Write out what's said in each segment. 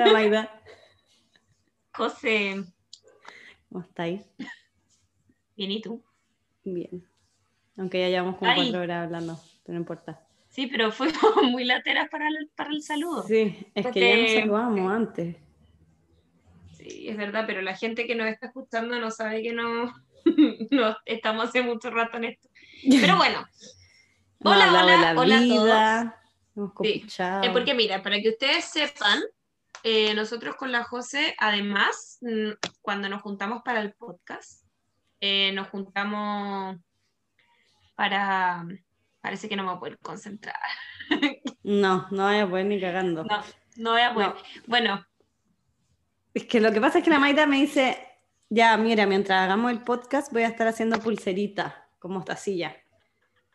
Hola, Maida. José, ¿Cómo estáis? bien, ¿y tú? Bien. Aunque ya llevamos como Ay. cuatro horas hablando, pero no importa. Sí, pero fuimos muy lateras para el, para el saludo. Sí, es que ya nos saludamos antes. Sí, es verdad, pero la gente que nos está escuchando no sabe que no, no estamos hace mucho rato en esto. Pero bueno, hola, hola, la hola a todos. Sí. Eh, porque mira, para que ustedes sepan, eh, nosotros con la José, además, cuando nos juntamos para el podcast, eh, nos juntamos para... Parece que no me voy a poder concentrar. No, no voy a poder ni cagando. No, no voy a poder. No. Bueno, Es que lo que pasa es que la Maida me dice, ya, mira, mientras hagamos el podcast voy a estar haciendo pulserita, como esta silla.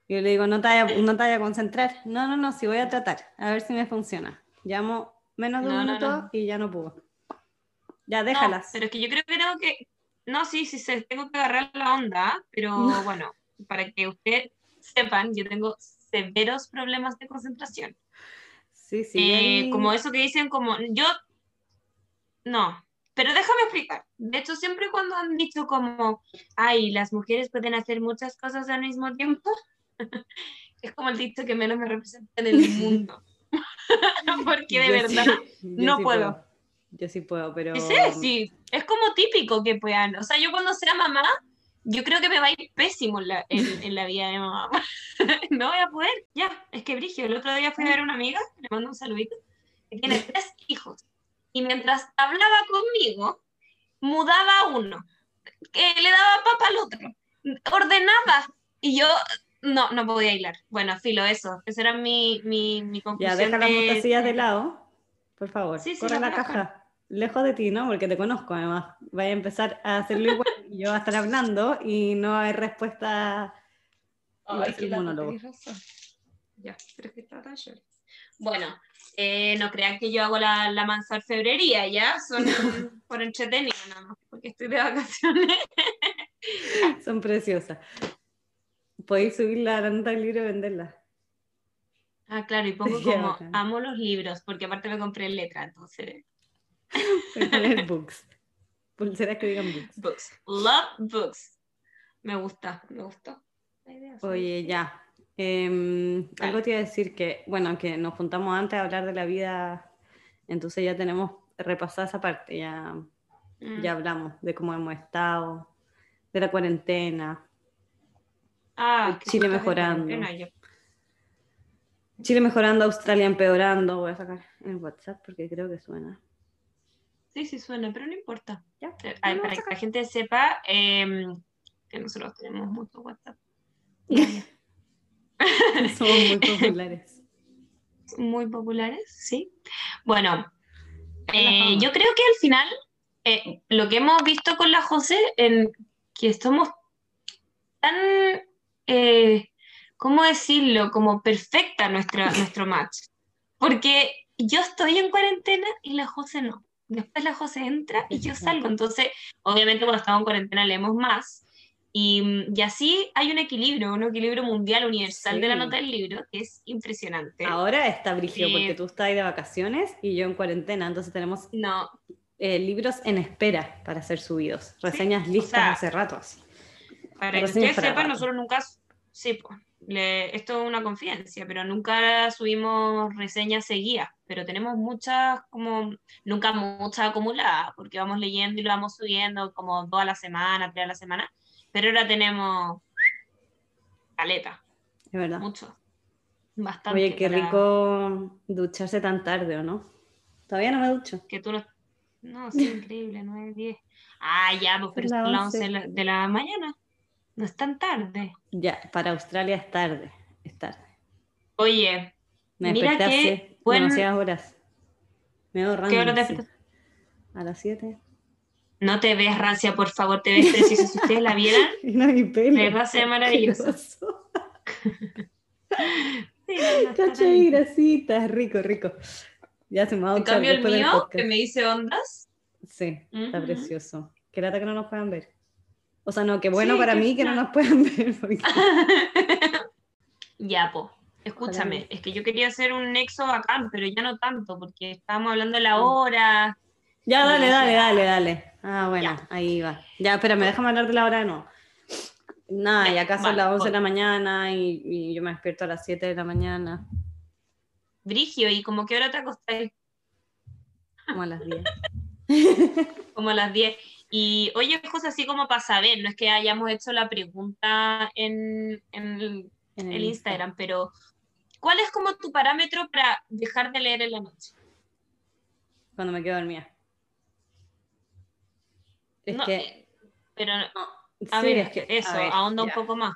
Yo le digo, no te vayas no te vayas a concentrar. No, no, no, sí voy a tratar, a ver si me funciona. Llamo menos de un No, minuto no. y ya no puedo. Ya, déjalas. pero es que yo creo que tengo que... No, sí, sí, se- tengo que agarrar la onda, pero No. bueno, para que ustedes sepan, yo tengo severos problemas de concentración. Sí, sí. Eh, como eso que dicen como yo no pero déjame explicar de hecho siempre cuando han dicho como ay las mujeres pueden hacer muchas cosas al mismo tiempo es como el dicho que menos me representa en el mundo porque de Yo verdad no sí puedo. Yo sí puedo, pero... sí, sí es como típico que puedan o sea yo cuando sea mamá yo creo que me va a ir pésimo en la, en, en la vida de mamá. no voy a poder. Ya, es que Brigio, el otro día fui a ver a una amiga, le mando un saludito, que tiene tres hijos. Y mientras hablaba conmigo, mudaba a uno, que le daba papa al otro, ordenaba. Y yo no, no podía hilar. Bueno, filo, eso. Esa era mi, mi, mi Ya, conclusión. deja las de- mostasillas de lado, por favor. Sí, sí, Corre la caja. Lejos de ti, ¿no? Porque te conozco, además. Vaya a empezar a hacerlo igual. y yo voy a estar hablando y no hay respuesta. Ser qué lata, monólogo. Ya, pero es que está tan. Bueno, eh, no crean que yo hago la, la mansa orfebrería, ¿ya? Son por entretenido nada más, porque estoy de vacaciones. Son preciosas. Podéis subir la nota del libro y venderla. Ah, claro, y pongo como bacán. amo los libros, porque aparte me compré letra, entonces. A poner books. Pulseras que digan books. Books. Love books. Me gusta, me gustó. la idea, sí. Oye, ya. Em, algo te iba a decir que, bueno, que nos juntamos antes a hablar de la vida, entonces ya tenemos repasada esa parte, ya, Mm. ya hablamos de cómo hemos estado, de la cuarentena, Ah, Chile mejorando. Chile mejorando, Australia empeorando, voy a sacar en WhatsApp porque creo que suena. Sí, sí suena, pero no importa. Ya, Eh, no para que la gente sepa em, que nosotros tenemos mucho WhatsApp. Somos muy populares. muy populares, sí. Bueno, eh, yo creo que al final eh, lo que hemos visto con la José, en que somos tan, eh, ¿cómo decirlo? Como perfecta nuestra, nuestro match. Porque yo estoy en cuarentena y la José no. Después la José entra y yo salgo. Entonces, obviamente cuando estamos en cuarentena leemos más. Y, y así hay un equilibrio, un equilibrio mundial, universal de la Sí. nota del libro, que es impresionante. Ahora está Brigio Sí. porque tú estás ahí de vacaciones y yo en cuarentena, entonces tenemos No, eh, libros en espera para ser subidos, reseñas o listas sea, hace rato. así. Para que Reseñas ustedes sepan, nosotros nunca, sí, pues, le- esto es una confidencia, pero nunca subimos reseñas seguidas, pero tenemos muchas, como, nunca muchas acumuladas, porque vamos leyendo y lo vamos subiendo como dos a la semana, tres a la semana, pero ahora tenemos caleta, Es verdad. mucho, bastante. Oye, qué para rico ducharse tan tarde, ¿o no? Todavía no me ducho. Que tú no, no, sí, increíble, nueve, diez. Ah, ya, pues, pero Son las son las 11. 11 de la, de la mañana, no es tan tarde. Ya, para Australia es tarde, es tarde. Oye, Me Mira qué buen- demasiadas horas. Me veo ¿Qué hora te rancia. A las 7. No te ves rancia, por favor, te ves preciosa. Si ustedes la vieran, no mi pelo. de verdad se ve maravillosa. Asqueroso. Sí, tan- y rico, rico. Ya se me va a En cambio, el mío, que me dice ondas. Sí, está precioso. Qué lata que no nos puedan ver. O sea, no, qué bueno Sí, para que mí que no nos puedan ver. porque- ya, po. escúchame, es que yo quería hacer un nexo bacán, pero ya no tanto, porque estábamos hablando de la Mm. hora. Ya, dale, dale, dale, dale. Ah, bueno, ahí va. Ya, espérame, déjame hablar de la hora de no. Nada, y acá son vale, las 11 de la mañana y, y yo me despierto a las 7 de la mañana, Brigio, ¿y como qué hora te acostáis? como a las 10. Como a las 10. Y oye, José, así como para saber, no es que hayamos hecho la pregunta en, en el, en el Instagram, pero ¿cuál es como tu parámetro para dejar de leer en la noche? Cuando me quedo dormida. Es No, que. eh, Pero, a sí, ver, es que- eso, a ver, ahonda un poco más.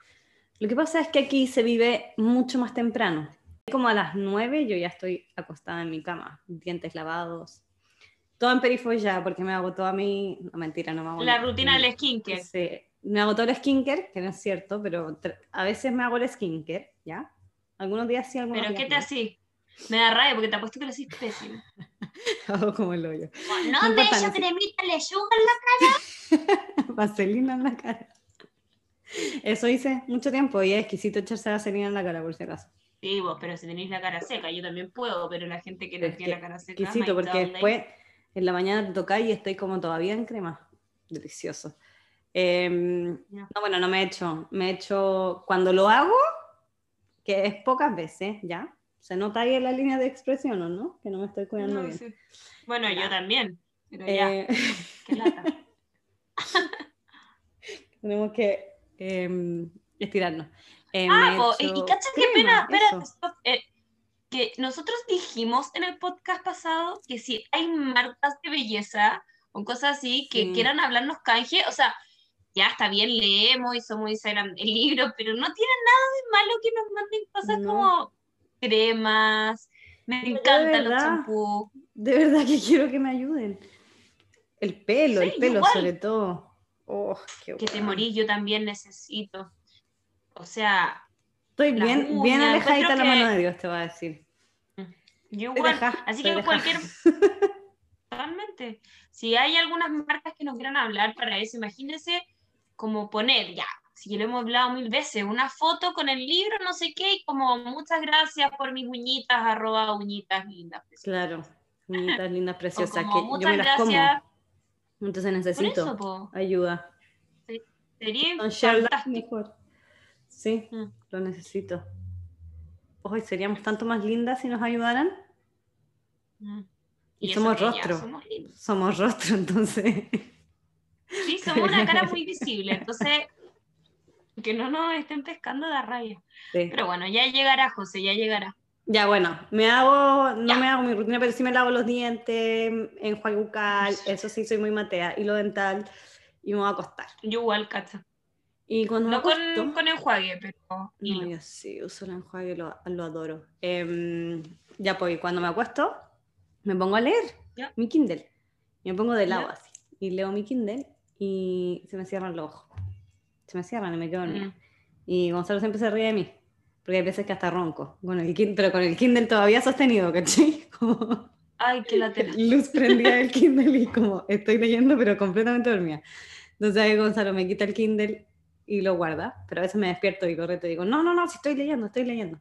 Lo que pasa es que aquí se vive mucho más temprano. Como a las 9 yo ya estoy acostada en mi cama, dientes lavados. Todo en perifolla porque me hago toda mi... No, mentira, no me hago... La rutina del skincare. Sí, me hago todo el skincare, que no es cierto, pero a veces me hago el skincare, ¿ya? Algunos días sí, algunos ¿Pero días qué te hacís? Me da rabia porque te apuesto que lo hacís pésimo. Hago como el hoyo. No, No me echo cremita lechuga. Vaselina en la cara. Eso hice mucho tiempo y es exquisito echarse vaselina en la cara, por si acaso. Sí, vos, pero si tenéis la cara seca, yo también puedo, pero la gente que no tiene la cara seca. exquisito, porque después en la mañana te toca y estoy como todavía en crema. Delicioso. Em, no, bueno, no me he hecho. Me he hecho cuando lo hago, que es pocas veces, ¿ya? Se nota ahí en la línea de expresión, ¿o no? Que no me estoy cuidando No, bien. sí. Bueno, yo también. Pero ya, Eh, qué lata. tenemos que em, estirarnos. Eh, Ah, po, y, cacha qué pena, espera, que nosotros dijimos en el podcast pasado que si hay marcas de belleza o cosas así que Sí. quieran hablarnos canje, o sea, ya está bien, leemos y somos Instagram el libro, pero no tiene nada de malo que nos manden cosas No. como cremas, me Pero encantan los verdad. champús. De verdad que quiero que me ayuden. El pelo, Sí, el pelo igual. sobre todo. Oh, qué Que te morís, yo también necesito. O sea, Estoy bien, bien uñas, alejadita la que- mano de Dios, te voy a decir. yo Estoy igual. deja- Así que cualquier Totalmente. Si hay algunas marcas que nos quieran hablar para eso, imagínense como poner, ya, si lo hemos hablado mil veces, una foto con el libro, no sé qué, y como muchas gracias por mis uñitas, arroba uñitas lindas. Claro, uñitas lindas, preciosas, como que yo muchas me las gracias como. Entonces necesito eso, ayuda. Sería fantástico. mejor. Sí, Mm. lo necesito. Hoy seríamos tanto más lindas si nos ayudaran. Mm. Y somos rostro. somos. Somos rostro, entonces. Sí, somos una cara muy visible, entonces que no nos estén pescando de rabia. Sí. Pero bueno, ya llegará, José, ya llegará. Ya, bueno, me hago, no Ya. me hago mi rutina, pero sí me lavo los dientes, enjuague bucal, eso sí soy muy matea, hilo dental, y me voy a acostar. Yo igual, cacha. Y cuando No con, acuesto, con enjuague, pero no, yo sí uso el enjuague, lo, lo adoro. Em, ya pues, cuando me acuesto, me pongo a leer Ya. mi Kindle. Me pongo de lado Ya. así, y leo mi Kindle, y se me cierran los ojos. Se me cierran y me quedo dormida. Mm. Y Gonzalo siempre se ríe de mí, porque hay veces que hasta ronco, con el Kindle, pero con el Kindle todavía sostenido, ¿cachai? Como Ay, qué latera. luz prendida del Kindle y como estoy leyendo, pero completamente dormida. Entonces ahí Gonzalo me quita el Kindle y lo guarda, pero a veces me despierto y correcto y digo, no, no, no, si estoy leyendo, estoy leyendo.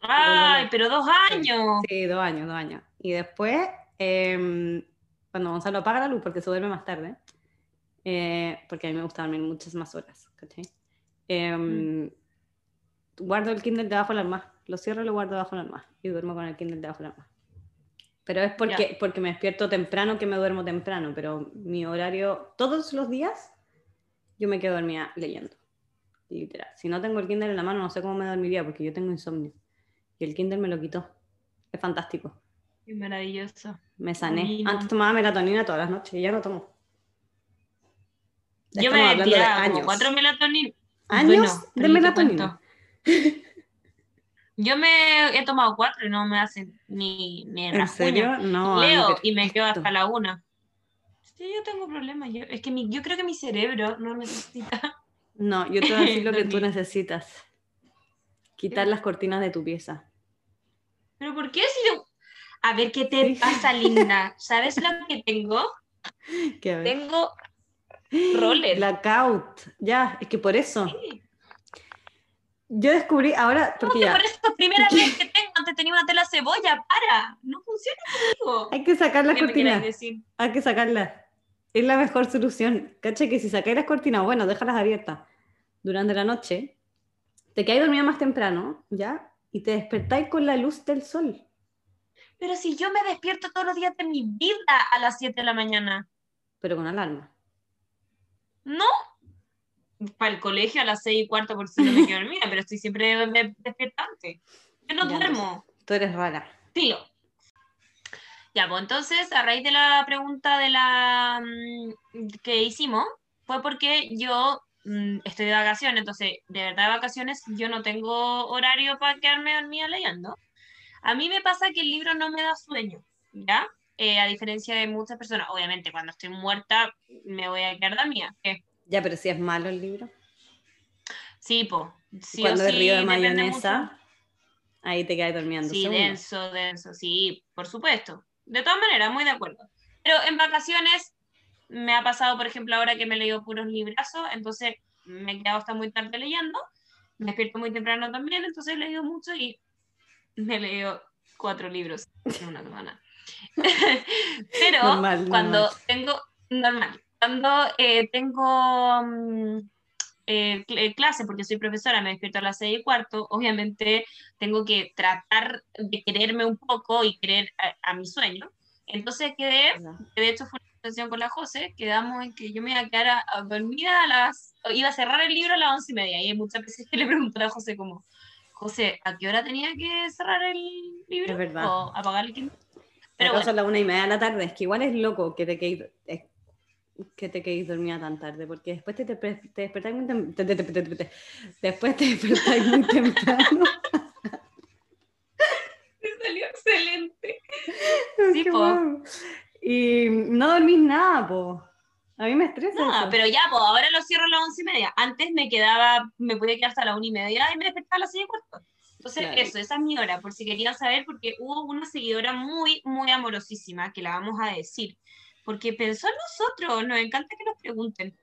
Ay, pero dos años. Sí, dos años, dos años. Y después, em, cuando Gonzalo apaga la luz, porque se duerme más tarde, eh, porque a mí me gusta dormir muchas más horas, ¿cachai? Em, Guardo el Kindle debajo del arma, lo cierro y lo guardo debajo del arma, y duermo con el Kindle debajo del arma. Pero es porque, porque me despierto temprano que me duermo temprano, pero mi horario, todos los días, yo me quedo dormida leyendo. Literal. Si no tengo el Kindle en la mano, no sé cómo me dormiría, porque yo tengo insomnio. Y el Kindle me lo quitó. Es fantástico. Qué maravilloso. Me sané. Antes tomaba melatonina todas las noches y ya no tomo. Ya Yo me hablando de años. cuatro melatonina. ¿Años Bueno, de melatonina? Yo me he tomado cuatro y no me hacen ni, ni ¿En serio? No. Leo y me quedo hasta la una. Sí, yo tengo problemas. Yo, es que mi, yo creo que mi cerebro no necesita. No, yo te voy a decir lo que tú necesitas. Quitar las cortinas de tu pieza. ¿Pero por qué si yo... A ver, ¿qué te pasa, linda? ¿Sabes lo que tengo? Que a ver. Tengo roller. Blackout. Ya, es que por eso. Sí. Yo descubrí ahora, porque ¿Cómo que ya, por eso primera vez que tengo, antes tenía una tela cebolla, para, no funciona conmigo. hay que sacar las ¿Qué cortinas. Hay que sacarlas. Es la mejor solución. Cacha que si sacáis las cortinas, bueno, déjalas abiertas durante la noche, te quedáis dormida más temprano, ¿ya? Y te despertáis con la luz del sol. Pero si yo me despierto todos los días de mi vida a las 7 de la mañana, pero con alarma. ¿no? Para el colegio a las 6 y cuarto por si no me quedo dormida, pero estoy siempre de- de- despierta antes. Yo no Ya, duermo. Tú eres rara. Filo. Ya, pues entonces, a raíz de la pregunta de la mm, que hicimos, fue porque yo mm, estoy de vacaciones, entonces, de verdad de vacaciones, yo no tengo horario para quedarme dormida leyendo. A mí me pasa que el libro no me da sueño, ¿ya? Eh, a diferencia de muchas personas, obviamente cuando estoy muerta me voy a quedar dormida. Ya, pero si es malo el libro. Sí, po. Sí Cuando es sí, río de mayonesa, mucho. ahí te quedas durmiendo. Sí, denso, denso, sí, por supuesto. De todas maneras, muy de acuerdo. Pero en vacaciones me ha pasado, por ejemplo, ahora que me he leído puros librazos, entonces me he quedado hasta muy tarde leyendo, me despierto muy temprano también, entonces he leído mucho y me he leído cuatro libros en una semana. Pero Normal, cuando normal. tengo, normal, cuando eh, tengo mm, eh, eh, clase, porque soy profesora, me despierto a las seis y cuarto, obviamente tengo que tratar de quererme un poco y querer a, a mi sueño. Entonces quedé, que de hecho fue una sesión con la José, quedamos en que yo me iba a quedar a, a dormida a las, iba a cerrar el libro a las once y media, y muchas veces que le pregunto a José como, José, ¿a qué hora tenía que cerrar el libro? Es verdad. O apagar el Kindle. Pero bueno, las una y media de la tarde. Es que igual es loco que te quedes, es- que te quedes dormida tan tarde, porque después te, te, te despertáis muy tem- te- te- te- te- te- te- después te despertáis muy temprano. me salió excelente. Sí, po. Y no dormís nada, po. A mí me estresa No, eso. pero ya, pues ahora lo cierro a las once y media. Antes me quedaba, me podía quedar hasta la una y media y me despertaba a las seis y cuarto. Entonces, Claro. eso, esa es mi hora, por si querían saber, porque hubo una seguidora muy, muy amorosísima, que la vamos a decir, porque pensó en nosotros, nos encanta que nos pregunten.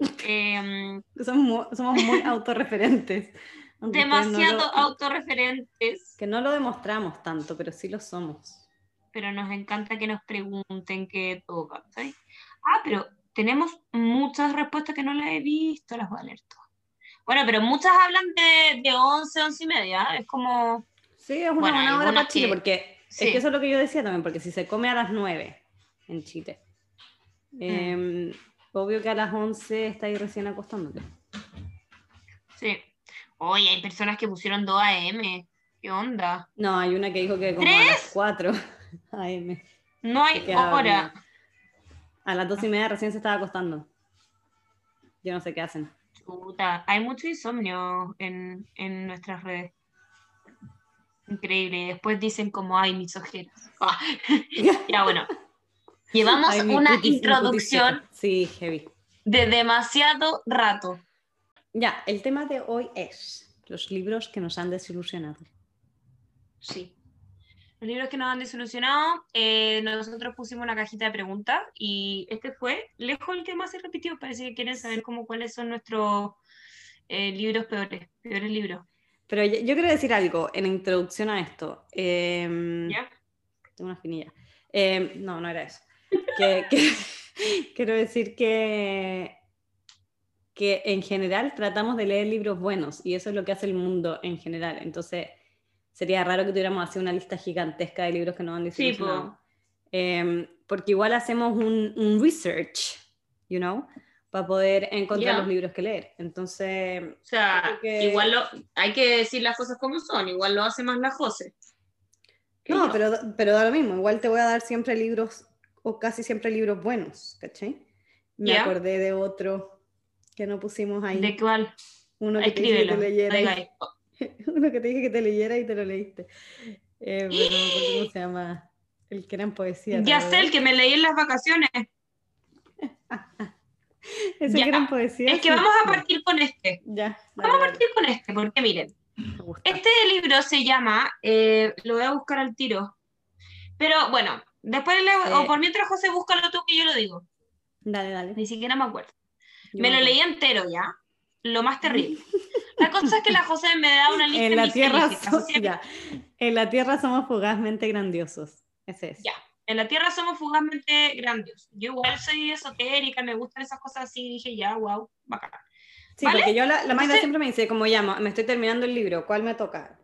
Em, Somos, somos muy autorreferentes. ustedes no demasiado lo- autorreferentes, Que no lo demostramos tanto, pero sí lo somos. pero nos encanta que nos pregunten qué toca, ¿sabes? Ah, pero tenemos muchas respuestas que no las he visto, las voy a leer todas. Bueno, pero muchas hablan de, de 11, 11 y media, es como... Sí, es una Bueno, buena hora para Chile, que- porque sí. es que eso es lo que yo decía también, porque si se come a las 9 en Chile. Eh, obvio que a las 11 estáis recién acostándote. Sí. Oye, hay personas que pusieron 2 AM. ¿Qué onda? No, hay una que dijo que como a las 4 AM. No hay hora. A las 2 y media recién se estaba acostando. Yo no sé qué hacen. Chuta, hay mucho insomnio en, en nuestras redes. Increíble. Después dicen como, ay, mis ojeras. Ah, ya, bueno. Llevamos Ay, una introducción cutis Sí, heavy. de demasiado rato. Ya, el tema de hoy es los libros que nos han desilusionado. Sí. Los libros que nos han desilusionado, eh, nosotros pusimos una cajita de preguntas y este fue lejos el que más se repitió. Parece que quieren saber como cuáles son nuestros eh, libros peores, peores libros. Pero yo, yo quiero decir algo en introducción a esto. Em, ¿Ya? Tengo una espinilla. Eh, no, no era eso. Que, que- quiero decir que, que en general tratamos de leer libros buenos y eso es lo que hace el mundo en general. Entonces, sería raro que tuviéramos así una lista gigantesca de libros que nos han Sí, desilusionado. po. Em, porque igual hacemos un, un research, you know, para poder encontrar Ya. los libros que leer. Entonces, O sea, que- igual lo, hay que decir las cosas como son, igual lo hace más la José. que no, yo. pero, pero da lo mismo. Igual te voy a dar siempre libros, o casi siempre libros buenos, ¿cachai? Me Ya. acordé de otro que no pusimos ahí. ¿De cuál? Uno que te dije que Escríbelo. te leyera. y- uno que te dije que te leyera y te lo leíste. Eh, pero ¿Cómo se llama? El que era en poesía. ¿te Ya sé, el que me leí en las vacaciones. Ese ya. que era en poesía. Es que sí. vamos a partir con este. Ya, Vamos a dale, partir con este, porque miren, dale. Este libro se llama, eh, lo voy a buscar al tiro, pero bueno, después le- Eh. o por mientras José búscalo tú que yo lo digo, Dale, dale. ni siquiera me acuerdo. Yo Me lo acuerdo. leí entero ya, lo más terrible. La cosa es que la José me da una lista En la, tierra so- ya. en la Tierra somos fugazmente grandiosos. Ese es. Ya. En la Tierra somos fugazmente grandiosos. Yo igual soy esotérica, me gustan esas cosas así, dije ya, wow, bacán. Sí, ¿Vale? porque yo, la, la Magda Entonces- siempre me dice, como llama, me estoy terminando el libro, ¿cuál me toca?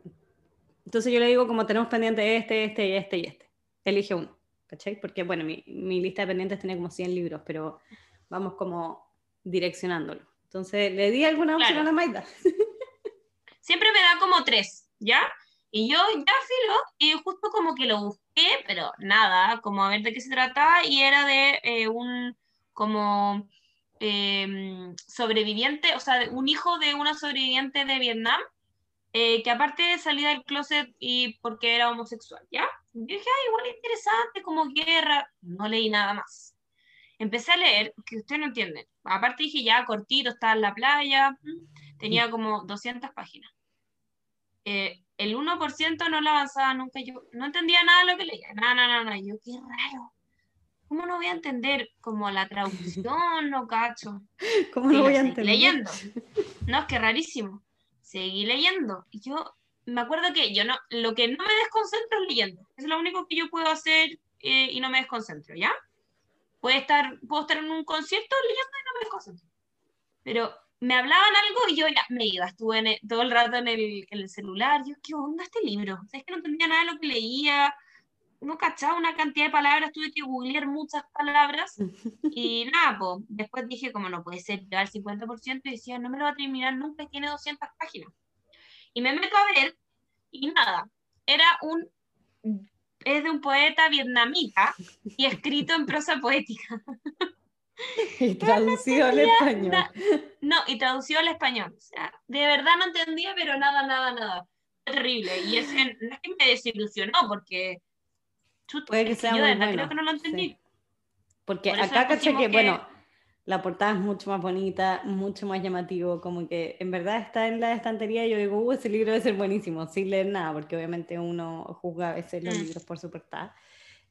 Entonces yo le digo, como tenemos pendiente este, este y este y este. Elige uno, ¿cachai? Porque, bueno, mi, mi lista de pendientes tiene como 100 libros, pero vamos como direccionándolo. Entonces, le di alguna opción Claro. a la Magda. Siempre me da como tres, ¿ya? Y yo ya filo, y justo como que lo busqué, pero nada, como a ver de qué se trataba, y era de eh, un como eh, sobreviviente, o sea, un hijo de una sobreviviente de Vietnam, eh, que aparte salía del closet y porque era homosexual, ¿ya? Yo dije, ah, igual interesante, como guerra, no leí nada más. Empecé a leer, que ustedes no entienden. Aparte dije, ya, cortito, estaba en la playa, mm, tenía como 200 páginas. Eh, el 1% no lo avanzaba nunca, yo no entendía nada de lo que leía, nada, nada, nada, yo, qué raro. ¿Cómo no voy a entender como la traducción, no cacho? ¿Cómo lo voy a entender? leyendo. No, es que rarísimo. Seguí leyendo. Y yo me acuerdo que yo no, lo que no me desconcentro es leyendo. Es lo único que yo puedo hacer eh, y no me desconcentro, ¿ya? Puede estar, puedo estar en un concierto leyendo y no me desconcentro. Pero me hablaban algo y yo ya me iba. Estuve en el- todo el rato en el, en el celular. Yo, ¿qué onda este libro? O sea, es que no entendía nada de lo que leía. No cachaba una cantidad de palabras. Tuve que googlear muchas palabras. Y nada, pues, después dije, como no puede ser, llegar al 50%, y decía, no me lo va a terminar nunca, tiene 200 páginas. Y me meto a ver, y nada, era un, es de un poeta vietnamita, y escrito en prosa poética. Y traducido al español. na- No, y traducido al español. O sea, de verdad no entendía, pero nada, nada, nada. Terrible. Y ese, no es que me desilusionó, porque, chuta, Puede que sea yo de muy verdad bueno, creo que no lo entendí. sí. Porque Por acá caché que, que- bueno, la portada es mucho más bonita, mucho más llamativo, como que en verdad está en la estantería y yo digo, uh, ese libro debe ser buenísimo, sin leer nada, porque obviamente uno juzga a veces los Mm. libros por su portada.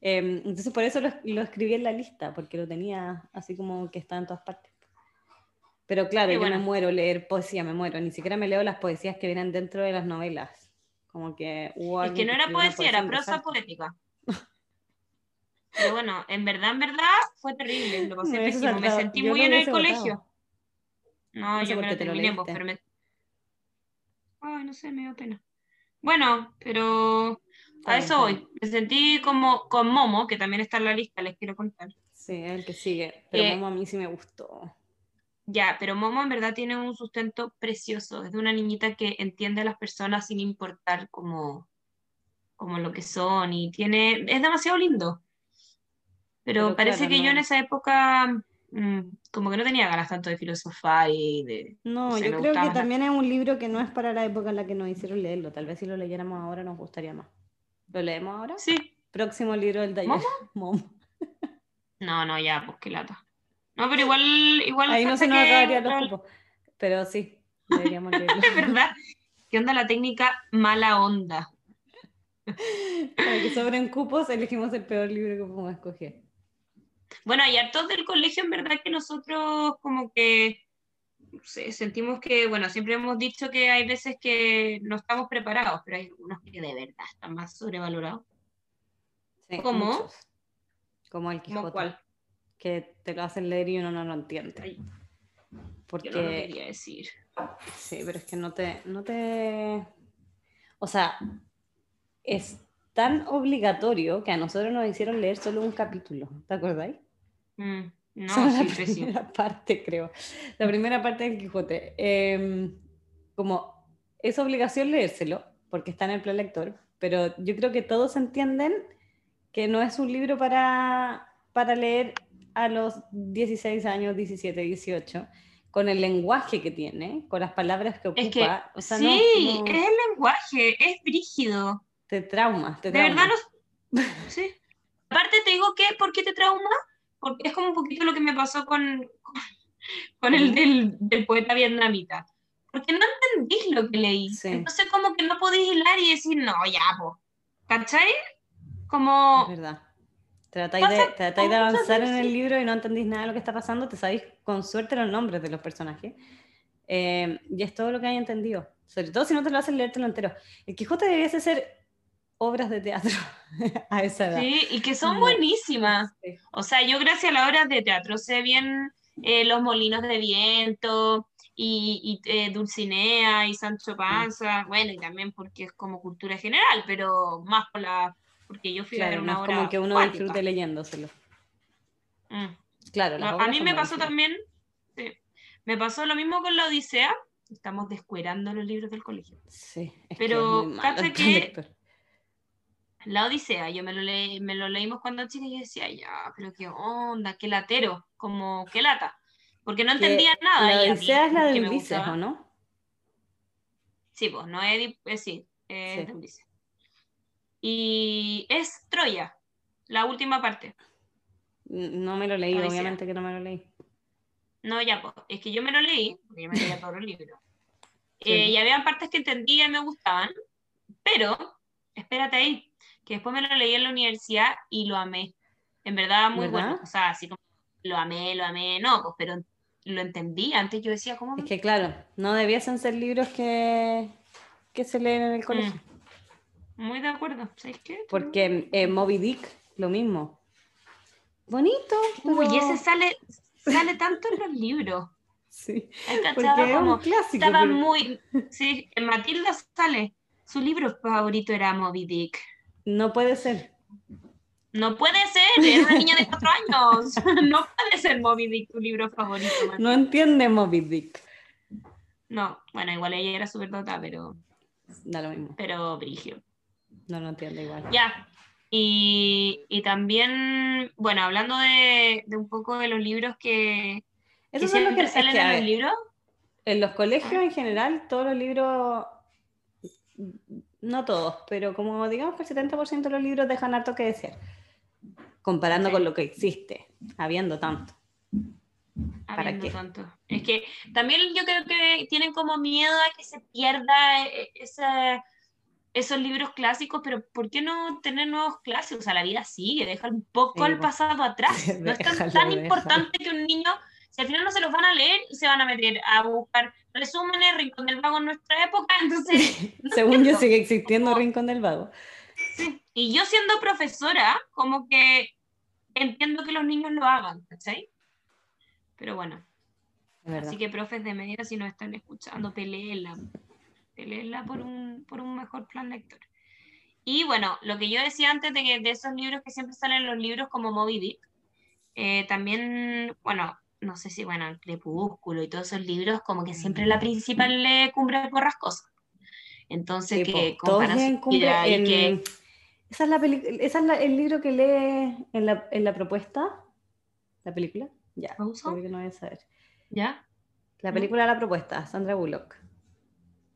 Em, entonces por eso lo, lo escribí en la lista, porque lo tenía así como que está en todas partes. Pero claro, Qué yo me bueno. muero leer poesía, me muero, ni siquiera me leo las poesías que vienen dentro de las novelas. Como que hubo Es que no era una poesía, era prosa poética. Pero bueno, en verdad, en verdad, fue terrible. Lo pasé Me pésimo. Me sentí Yo muy lo en el colegio. votado. No, No sé yo te lo terminé, leíste. pero me... Ay, no sé, me dio pena. Bueno, pero a bien, eso voy. bien. Me sentí como con Momo, que también está en la lista, les quiero contar. Sí, el que sigue. Pero Eh, Momo a mí sí me gustó. Ya, pero Momo en verdad tiene un sustento precioso. Es de una niñita que entiende a las personas sin importar como, como lo que son y tiene, es demasiado lindo. Pero, Pero parece claro, que yo en esa época mm, como que no tenía ganas tanto de filosofar y de... No, yo creo que la- también es un libro que no es para la época en la que nos hicieron leerlo. Tal vez si lo leyéramos ahora nos gustaría más. ¿Lo leemos ahora? Sí. Próximo libro del taller. ¿Momo? No, no, ya, pues qué lata. No, pero igual, igual Ahí no se nos acabarían los cupos. Pero sí, deberíamos leerlo. Es verdad. ¿Qué onda la técnica mala onda? Para que sobren cupos, elegimos el peor libro que podemos escoger. Bueno, hay hartos del colegio, en verdad, que nosotros como que sentimos que, bueno, siempre hemos dicho que hay veces que no estamos preparados, pero hay algunos que de verdad están más sobrevalorados. Sí, ¿Cómo? muchos. Como el ¿Cómo Quijote. cuál? Que te lo hacen leer y uno no lo entiende. Ay, Porque Yo no lo quería decir. Sí, pero es que no te, no te... O sea, es tan obligatorio que a nosotros nos hicieron leer solo un capítulo, ¿te acordáis? Mm, no, Solo sí, la primera parte, creo. La primera parte del Quijote. Eh, como es obligación leérselo, porque está en el plan lector, pero yo creo que todos entienden que no es un libro para, para leer a los 16 años, 17, 18, con el lenguaje que tiene, con las palabras que ocupa. Es que, o sea, no- sí, no- es el lenguaje, es brígido. Te traumas, te De verdad no. Sí. Aparte te digo que, ¿por qué te trauma? Porque es como un poquito lo que me pasó con, con, el del, del poeta vietnamita. Porque no entendís lo que leí. Sí. Entonces como que no podéis hilar y decir, no, ya, po. ¿Cachai? Como... Es verdad. Tratáis de, tratáis de avanzar en el libro y no entendís nada de lo que está pasando, te sabéis con suerte los nombres de los personajes. Eh, y es todo lo que hay entendido. Sobre todo si no te lo hacen leértelo entero. El Quijote debiese ser obras de teatro a esa edad. Sí, y que son buenísimas. Sí. O sea, yo gracias a las obras de teatro sé bien eh, Los Molinos de Viento y, y, eh, Dulcinea y Sancho Panza, bueno, y también porque es como cultura general, pero más por la, porque yo fui a ver una obra como que uno disfrute leyéndoselo. Mm. Claro, No, a mí me pasó también, sí, me pasó lo mismo con la Odisea, estamos descuerando los libros del colegio. Sí, es Pero, que es malo que-. La Odisea, yo me lo, leí, me lo leímos cuando chica y yo decía, ya, pero qué onda, qué latero, como qué lata. Porque no Que entendía nada. y La mí, Odisea es la que de Ulises, ¿o no? Sí, pues, no es, eh, sí, es Sí. de Ulises. Y es Troya, la última parte. No me lo leí, Odisea. obviamente que no me lo leí. No, ya, pues, es que yo me lo leí, porque yo me leía todos los libros. Sí. Eh, y había partes que entendía y me gustaban, pero, espérate ahí, que después me lo leí en la universidad y lo amé. En verdad, muy ¿Verdad? bueno. O sea, así como lo amé, lo amé, no, pues, pero lo entendí. Antes yo decía, ¿cómo? Es que claro, no debiesen ser libros que, que se leen en el colegio. Muy de acuerdo, ¿sabes qué? Porque eh, Moby Dick, lo mismo. Bonito. Uy, pero- ese sale, sale tanto en los libros. Sí, estaba pero- muy. Sí, en Matilda sale. Su libro favorito era Moby Dick. No puede ser. No puede ser, es una niña de cuatro años. No puede ser Moby Dick tu libro favorito. No entiende Moby Dick. No, bueno, igual ella era súper dotada, pero, Da lo mismo. pero brigio. No lo entiende igual. Ya. Y, y también, bueno, hablando de, de un poco de los libros que, que Eso es lo siempre que es salen que, en ver, los libros. En los colegios en general, todos los libros, no todos, pero como digamos que el 70% de los libros dejan harto que desear, comparando Sí. con lo que existe, habiendo tanto. ¿Para qué? tanto. Es que también yo creo que tienen como miedo a que se pierda eh, esa- esos libros clásicos, pero ¿por qué no tener nuevos clásicos? O sea, la vida sigue, dejar un poco Sí, el pues. pasado atrás. No es tan, tan importante que un niño, si al final no se los van a leer y se van a meter a buscar resúmenes, Rincón del Vago en nuestra época, entonces... no Según yo sigue existiendo Como- Rincón del Vago. Sí. Y yo siendo profesora, como que entiendo que los niños lo hagan, ¿cachai? Pero bueno. Así que profes de medida, si nos están escuchando, peleenla. Peleenla por un, por un mejor plan lector. Y bueno, lo que yo decía antes de, que- de esos libros que siempre salen en los libros como Moby Dick, eh, también, bueno, no sé si, bueno, el Crepúsculo y todos esos libros, como que siempre la principal lee Cumbre Borrascosa. Entonces, Sí, que comparan en- que... Esa es, la esa es la- el libro que lee en la, en la propuesta, la película. Ya, obvio que no voy a saber. ¿Ya? La película La Propuesta, Sandra Bullock.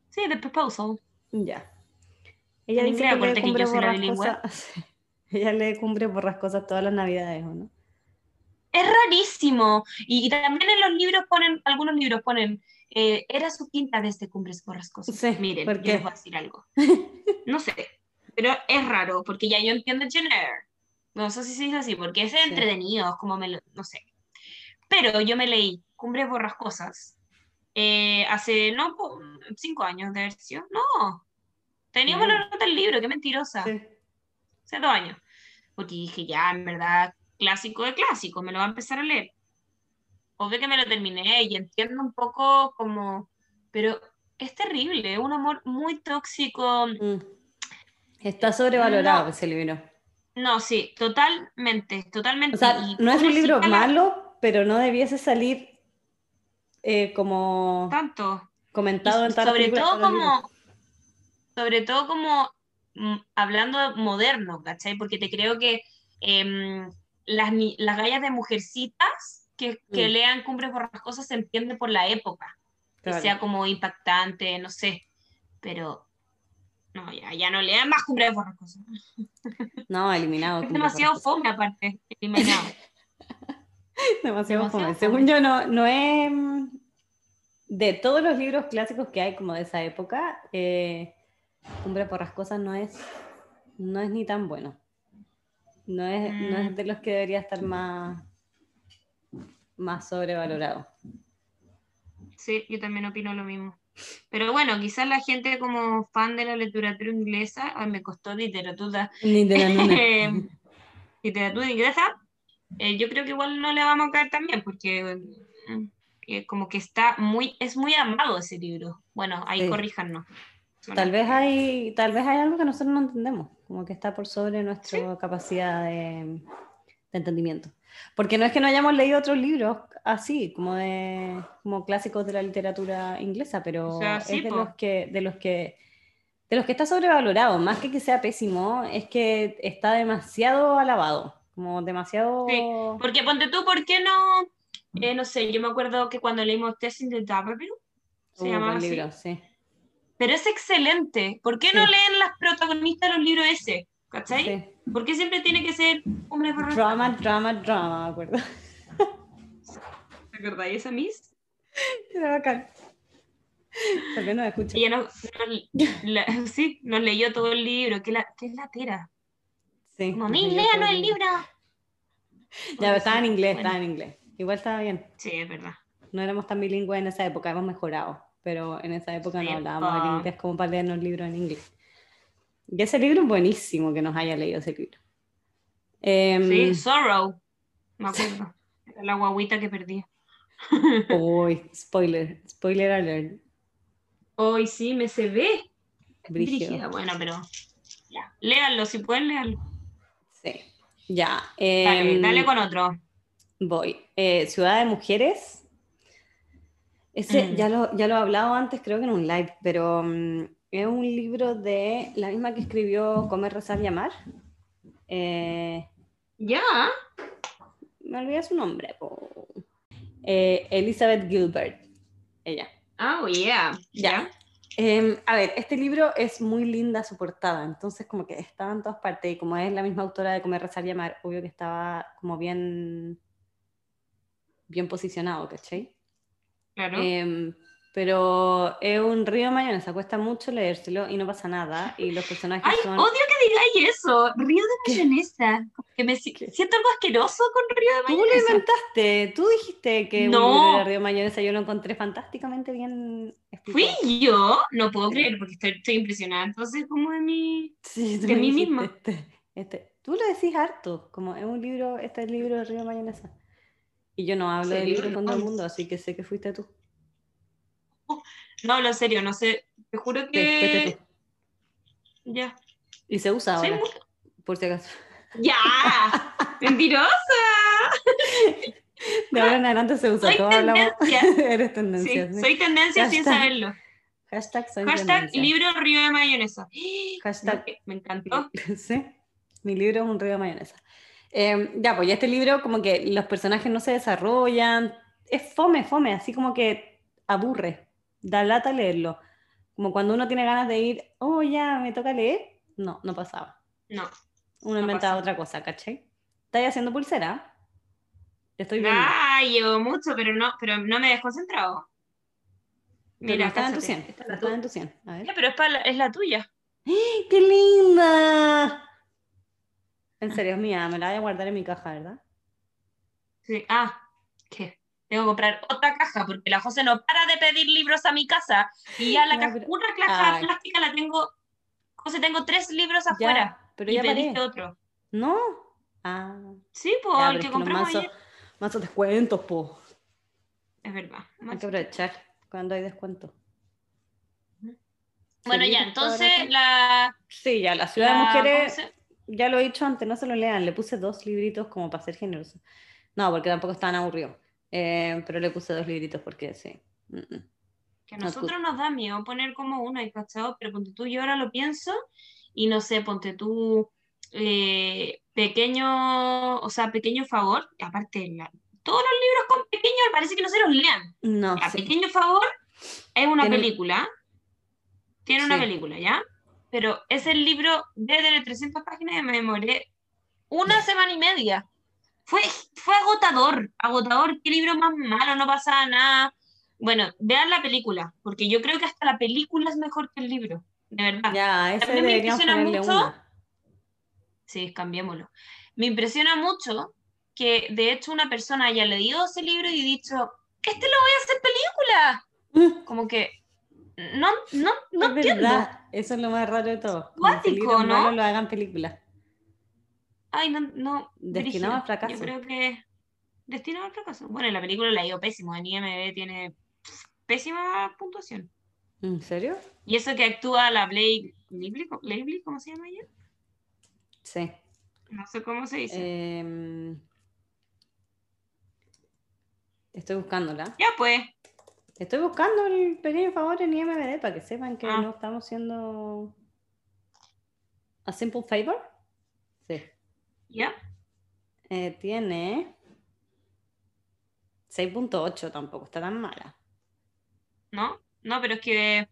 Sí, después pausa. Ya. Ella dice que que Cumbre yo soy la bilingüe. Ella lee Cumbre Borrascosas todas las navidades, ¿o no? Es rarísimo. Y, y también en los libros ponen, algunos libros ponen, eh, era su quinta vez de Cumbres Borrascosas. Sí, Miren, ¿por qué? les voy a decir algo. No sé, pero es raro, porque ya yo entiendo Jenner. No sé si se dice así, porque es entretenido, es como me lo- no sé. Pero yo me leí Cumbres Borrascosas eh, hace, no, cinco años de sido. No, teníamos Bueno. la nota del libro, qué mentirosa. Sí. hace dos años. Porque dije, ya, en verdad, clásico de clásico, me lo va a empezar a leer. Obvio que me lo terminé y entiendo un poco como, pero es terrible, es un amor muy tóxico. Mm. Está sobrevalorado No. ese libro. No, sí, totalmente, totalmente. O sea, no es un libro malo, pero no debiese salir eh, como Tanto. comentado Y en las sobre todo como, sobre todo como mm, hablando moderno, ¿cachai? Porque te creo que em, las, las gallas de mujercitas que, que Mm. lean Cumbres Borrascosas se entiende por la época, que Claro. sea como impactante, no sé, pero no, ya, ya no lean más Cumbres Borrascosas. No, eliminado. Es demasiado fome aparte, eliminado. Demasiado, Demasiado fome. fome. Según yo, no, no es. mm, De todos los libros clásicos que hay como de esa época, eh, Cumbre Borrascosas no es, no es ni tan bueno. No es, no es Mm. de los que debería estar más, más sobrevalorado. Sí, yo también opino lo mismo. Pero bueno, quizás la gente como fan de la literatura inglesa, ay, me costó literatura, Literatura. eh, literatura inglesa, eh, yo creo que igual no le vamos a caer también, porque mm, eh, como que está muy, es muy amado ese libro. Bueno, ahí Sí. corríjanos. Tal vez hay, tal vez hay algo que nosotros no entendemos, como que está por sobre nuestra capacidad de, de entendimiento. Porque no es que no hayamos leído otros libros así, como de como clásicos de la literatura inglesa, pero O sea, sí, es de po. los que de los que de los que está sobrevalorado, más que que sea pésimo, es que está demasiado alabado, como demasiado Sí, Porque ponte tú, ¿por qué no? eh, no sé, yo me acuerdo que cuando leímos Tess in the se Uh, llamaba así. libro, sí. Pero es excelente. ¿Por qué no Sí. leen las protagonistas de los libros ese? ¿Cachai? Sí. ¿Por qué siempre tiene que ser hombre por Drama, drama, drama, me acuerdo. ¿Te acordáis esa Miss? Era bacán. Tal vez no escucha. Ella nos, nos- la- sí, nos leyó todo el libro. ¿Qué, la, qué es la tera? Sí, Como, nos "Miss, leyó léanos todo el libro. Ya, pero estaba en inglés, Bueno, estaba en inglés. Igual estaba bien. Sí, es verdad. No éramos tan bilingües en esa época, hemos mejorado. Pero en esa época no hablábamos po. el inglés como para leernos libros en inglés. Y ese libro es buenísimo que nos haya leído ese libro. Em, Sí, Sorrow. Me acuerdo. Era la guaguita que perdí. uy, spoiler, spoiler alert. Hoy sí, me se ve. Brígida, bueno, pero ya. Léanlo, si pueden leerlo. Sí. Ya. Dale, em, dale con otro. Voy. Eh, Ciudad de Mujeres. Ese Mm. ya, lo, ya lo he hablado antes, creo que en un live, pero mm, es un libro de la misma que escribió Comer, Rezar y Amar. Eh, Ya. me olvidé su nombre. Eh, Elizabeth Gilbert. Ella. Oh, yeah. Ya. Em, a ver, este libro es muy linda su portada, entonces como que estaba en todas partes y como es la misma autora de Comer, Rezar y Amar, obvio que estaba como bien, bien posicionado, ¿cachai? Claro. Em, pero es un río de mayonesa, cuesta mucho leérselo y no pasa nada. Y los personajes Ay, son. odio que digáis eso. Río de mayonesa. Que me ¿Qué? siento algo asqueroso con río de Tú lo mayonesa. inventaste, tú dijiste que un No. libro era río de mayonesa, yo lo encontré fantásticamente bien Fui explicado. yo, no puedo creer porque estoy, estoy impresionada. Entonces, como de mi. Sí, de mí misma. Este, este. Tú lo decís harto, como es un libro, este es el libro de río de mayonesa. Y yo no hablo de libro libros con todo el mundo, así que sé que fuiste tú. No, hablo en serio, no sé. Te juro Sí, que. tú. Ya. Y se usa ahora, muy- por si acaso. ¡Ya! ¡Mentirosa! De ahora en adelante se usa, Soy todos hablamos. tendencia. Eres tendencia. sí. soy tendencia sin saberlo. Hashtag soy Hashtag tendencia. libro río de mayonesa. Hashtag- me encantó. Sí, mi libro es un río de mayonesa. Eh, ya, pues ya este libro como que los personajes no se desarrollan, es fome, fome, así como que aburre, da lata leerlo. Como cuando uno tiene ganas de ir, oh, ya, me toca leer. No, no pasaba. No. Uno No inventaba pasa. otra cosa, ¿cachai? ¿Estáis haciendo pulsera? Te estoy viendo. Ah, llevo mucho, pero no, pero no me desconcentrado. Mira, está en tu cásate. 100. Esta no es la está en tu 100. A ver. Ya, pero es, para la- es la tuya. ¡Qué linda! En serio, es mía, me la voy a guardar en mi caja, ¿verdad? Sí. Ah, ¿qué? Tengo que comprar otra caja porque la José no para de pedir libros a mi casa y ya la No, caja, pero- una caja Ay. plástica la tengo. José, tengo tres libros Ya, afuera pero y ya pediste paré. otro. ¿No? Ah, Sí, pues el que compramos mazos, ayer. mazos descuentos, po. Es verdad. Hay que aprovechar cuando hay descuento. Bueno, ya, entonces la. Sí, ya, la ciudad la- de ¿cómo mujeres, ya lo he dicho antes, no se lo lean. Le puse dos libritos como para ser generoso. No, porque tampoco estaban aburridos. Eh, pero le puse dos libritos porque sí. Mm, mm. Que a nosotros nos da miedo poner como uno, ¿hay cachado? Pero ponte tú, yo ahora lo pienso y no sé, ponte tú eh, pequeño, o sea, pequeño favor, y aparte la- todos los libros con pequeño parece que no se los lean. No, A sí. pequeño favor es una película, tiene una película, ¿ya? Pero ese libro debe tener 300 páginas y me demoré una semana y media. Fue, fue agotador, agotador, qué libro más malo, no pasaba nada. Bueno, vean la película, porque yo creo que hasta la película es mejor que el libro, de verdad. Ya, ese También me impresiona mucho- una. Sí, cambiémoslo. Me impresiona mucho que de hecho una persona haya leído ese libro y dicho, este lo voy a hacer película. Mm, Como que no, no, no es entiendo. verdad, eso es lo más raro de todo. Cuático, ¿no? lo hagan película. Ay, no, no. Destinado al fracaso. Yo creo que. Destinado al fracaso. Bueno, la película la ha ido pésimo. En IMDb tiene pésima puntuación. ¿En serio? Y eso que actúa la Blake Lively, ¿cómo- Lively, ¿cómo se llama ella? Sí. No sé cómo se dice. Em, estoy buscándola. Ya pues. Estoy buscando el pequeño favor en IMDb para que sepan que Ah. no estamos siendo a simple favor. Sí. Ya. Eh, tiene 6.8 tampoco, está tan mala. ¿No? No, pero es que.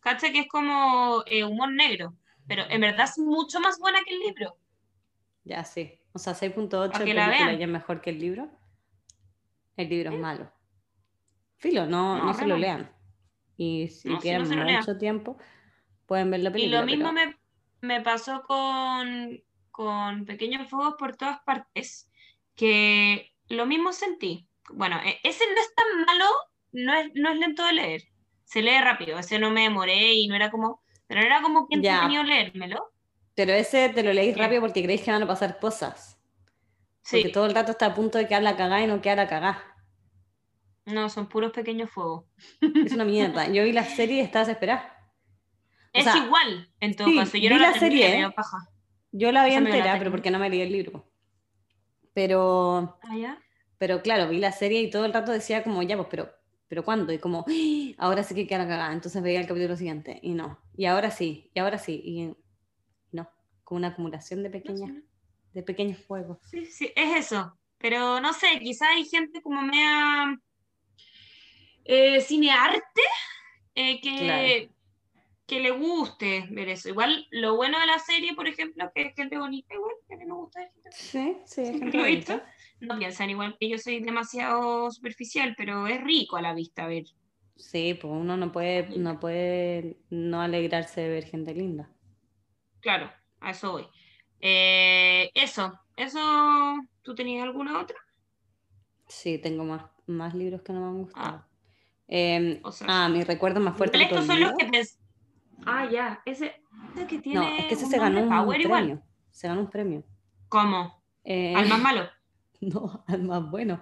Cacha que es como eh, humor negro. Pero en verdad es mucho más buena que el libro. Ya, sí. O sea, 6.8 Pa' de que la película vean. ya es mejor que el libro. El libro es malo. Filo, no, No, no se lo lean. Y si No, no mucho tiempo, pueden ver la Y lo mismo pero- me, me pasó con, con Pequeños Fuegos por todas partes, que lo mismo sentí. Bueno, e- ese no es tan malo, no es, no es lento de leer, se lee rápido, ese no me demoré y no era como, pero era como que entretenido leérmelo. Pero ese te lo leís ¿Qué? rápido porque creéis que van a pasar cosas. Sí, Porque todo el rato está a punto de quedar la cagada y no queda la cagada. No, son puros pequeños fuegos. Es una mierda. Yo vi la serie y estaba desesperada. O Es sea, igual, en todo sí, caso, yo vi no la la serie, paja. Yo la vi Esa la entera, pero porque no me leí el libro. Pero, Ah, ya. pero claro, vi la serie y todo el rato decía como, ya, pues, pero, pero ¿cuándo? Y como, "Ah, ahora sí que queda cagada. Entonces veía el capítulo siguiente y no. Y ahora sí, y ahora sí. Y no. Como una acumulación de No sé, pequeñas, de pequeños juegos. Sí, sí, es eso. Pero no sé, quizá hay gente como mea eh, cinearte eh, que, Claro. que le guste ver eso. Igual lo bueno de la serie, por ejemplo, que es gente bonita, igual, que a mí me gusta ver gente. Sí, sí, hay gente ¿Lo he bonita. visto? No piensan igual que yo soy demasiado superficial, pero es rico a la vista ver. Sí, pues uno no puede, no puede no alegrarse de ver gente linda. Claro, a eso voy. Eh, eso, eso, ¿tú tenías alguna otra? Sí, tengo más, más libros que no me han gustado. Ah. Em, O sea, ah, mi recuerdo más fuerte estos son los que pens- Ah, ya, ese, ese que tiene No, es que ese se ganó un premio. igual. Se ganó un premio. ¿Cómo? Eh, Al más malo. No, al más bueno.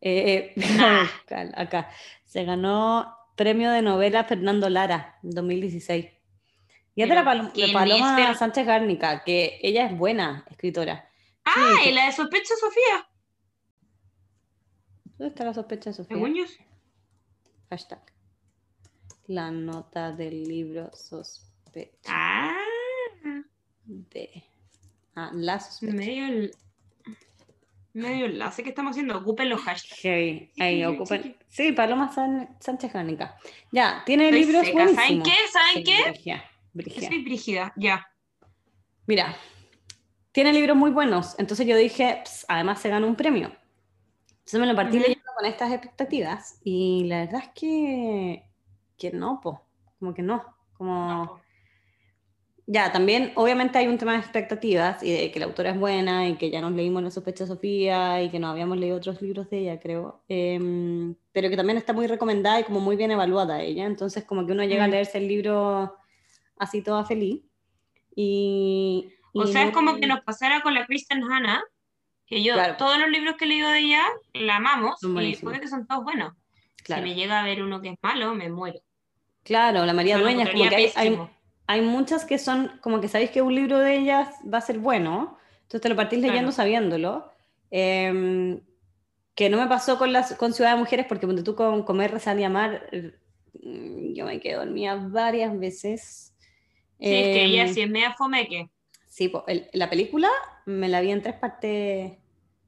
Eh, Nah. acá, acá. Se ganó premio de novela Fernando Lara, 2016. Y es de, la Pero, Palo- de ¿quién Paloma Sánchez Gárnica, que ella es buena escritora. Ah, y la de sospecha Sofía. ¿Dónde está la sospecha Sofía? Según yo. Hashtag. La nota del libro sospecha Ah, de... Ah, la sospecha. medio el. Medio enlace que estamos haciendo. Ocupen los hashtags. Heavy. Ahí Sí, ocupan. sí. Paloma San- Sánchez Gárnica. Ya, tiene Estoy libros seca. ¿Saben qué? ¿Saben qué? Brigia, Brigia. Soy brígida. Ya. Mira, tiene libros muy buenos. Entonces yo dije, "Ps, además se ganó un premio. Entonces me lo partí Ujú. leyendo con estas expectativas. Y la verdad es que, que no, po. Como que no. Como... No. Ya, también obviamente hay un tema de expectativas y de que la autora es buena y que ya nos leímos La sospecha Sofía y que nos habíamos leído otros libros de ella, creo. Em, pero que también está muy recomendada y como muy bien evaluada ella. Entonces como que uno llega a Mm. leerse el libro así toda feliz. Y, O y sea, no- es como que nos pasara con la Kristen Hanna, que yo, Claro. todos los libros que he leído de ella, la amamos y puede que son todos buenos. Claro, Si me llega a ver uno que es malo, me muero. claro, la María Dueñas, como que hay, hay, muchas que son como que sabéis que un libro de ellas va a ser bueno, entonces te lo partís leyendo sabiéndolo. Em, que no me pasó con, las, con Ciudad de Mujeres, porque cuando tú con Comer, Rezar y Amar, eh, yo me quedé dormida varias veces. Sí, es que ella Em, sí es media fomeque. sí, el- la película me la vi en tres partes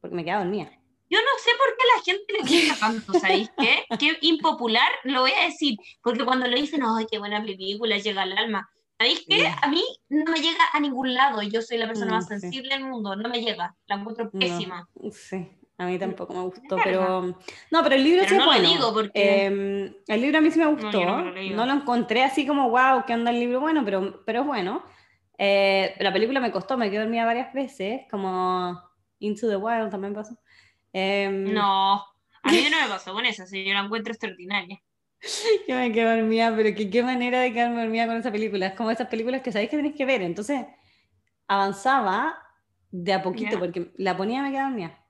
porque me quedaba dormida. Yo no sé por qué la gente le gusta tanto, ¿sabéis qué? Qué impopular, lo voy a decir, porque cuando lo dicen, ay, qué buena película, llega al alma. ¿Sabéis qué? Mm. A mí no me llega a ningún lado, yo soy la persona Mm, más sí. sensible del mundo, no me llega, la encuentro No, pésima. sí, a mí tampoco me gustó, pero... No, pero el libro Pero sí es no lo bueno. digo porque- Em, el libro a mí sí me gustó. no No, lo leído. lo encontré así como, wow, ¿qué onda el libro? Bueno, pero, pero es bueno. Eh, la película me costó, me quedé dormida varias veces, como Into the Wild también pasó. Em, No, a mí no me pasó con esa, si yo la encuentro extraordinaria. Yo me quedé dormida, pero que qué manera de quedarme dormida con esa película. Es como esas películas que sabéis que tenéis que ver. Entonces avanzaba de a poquito, porque la ponía y me quedaba dormida.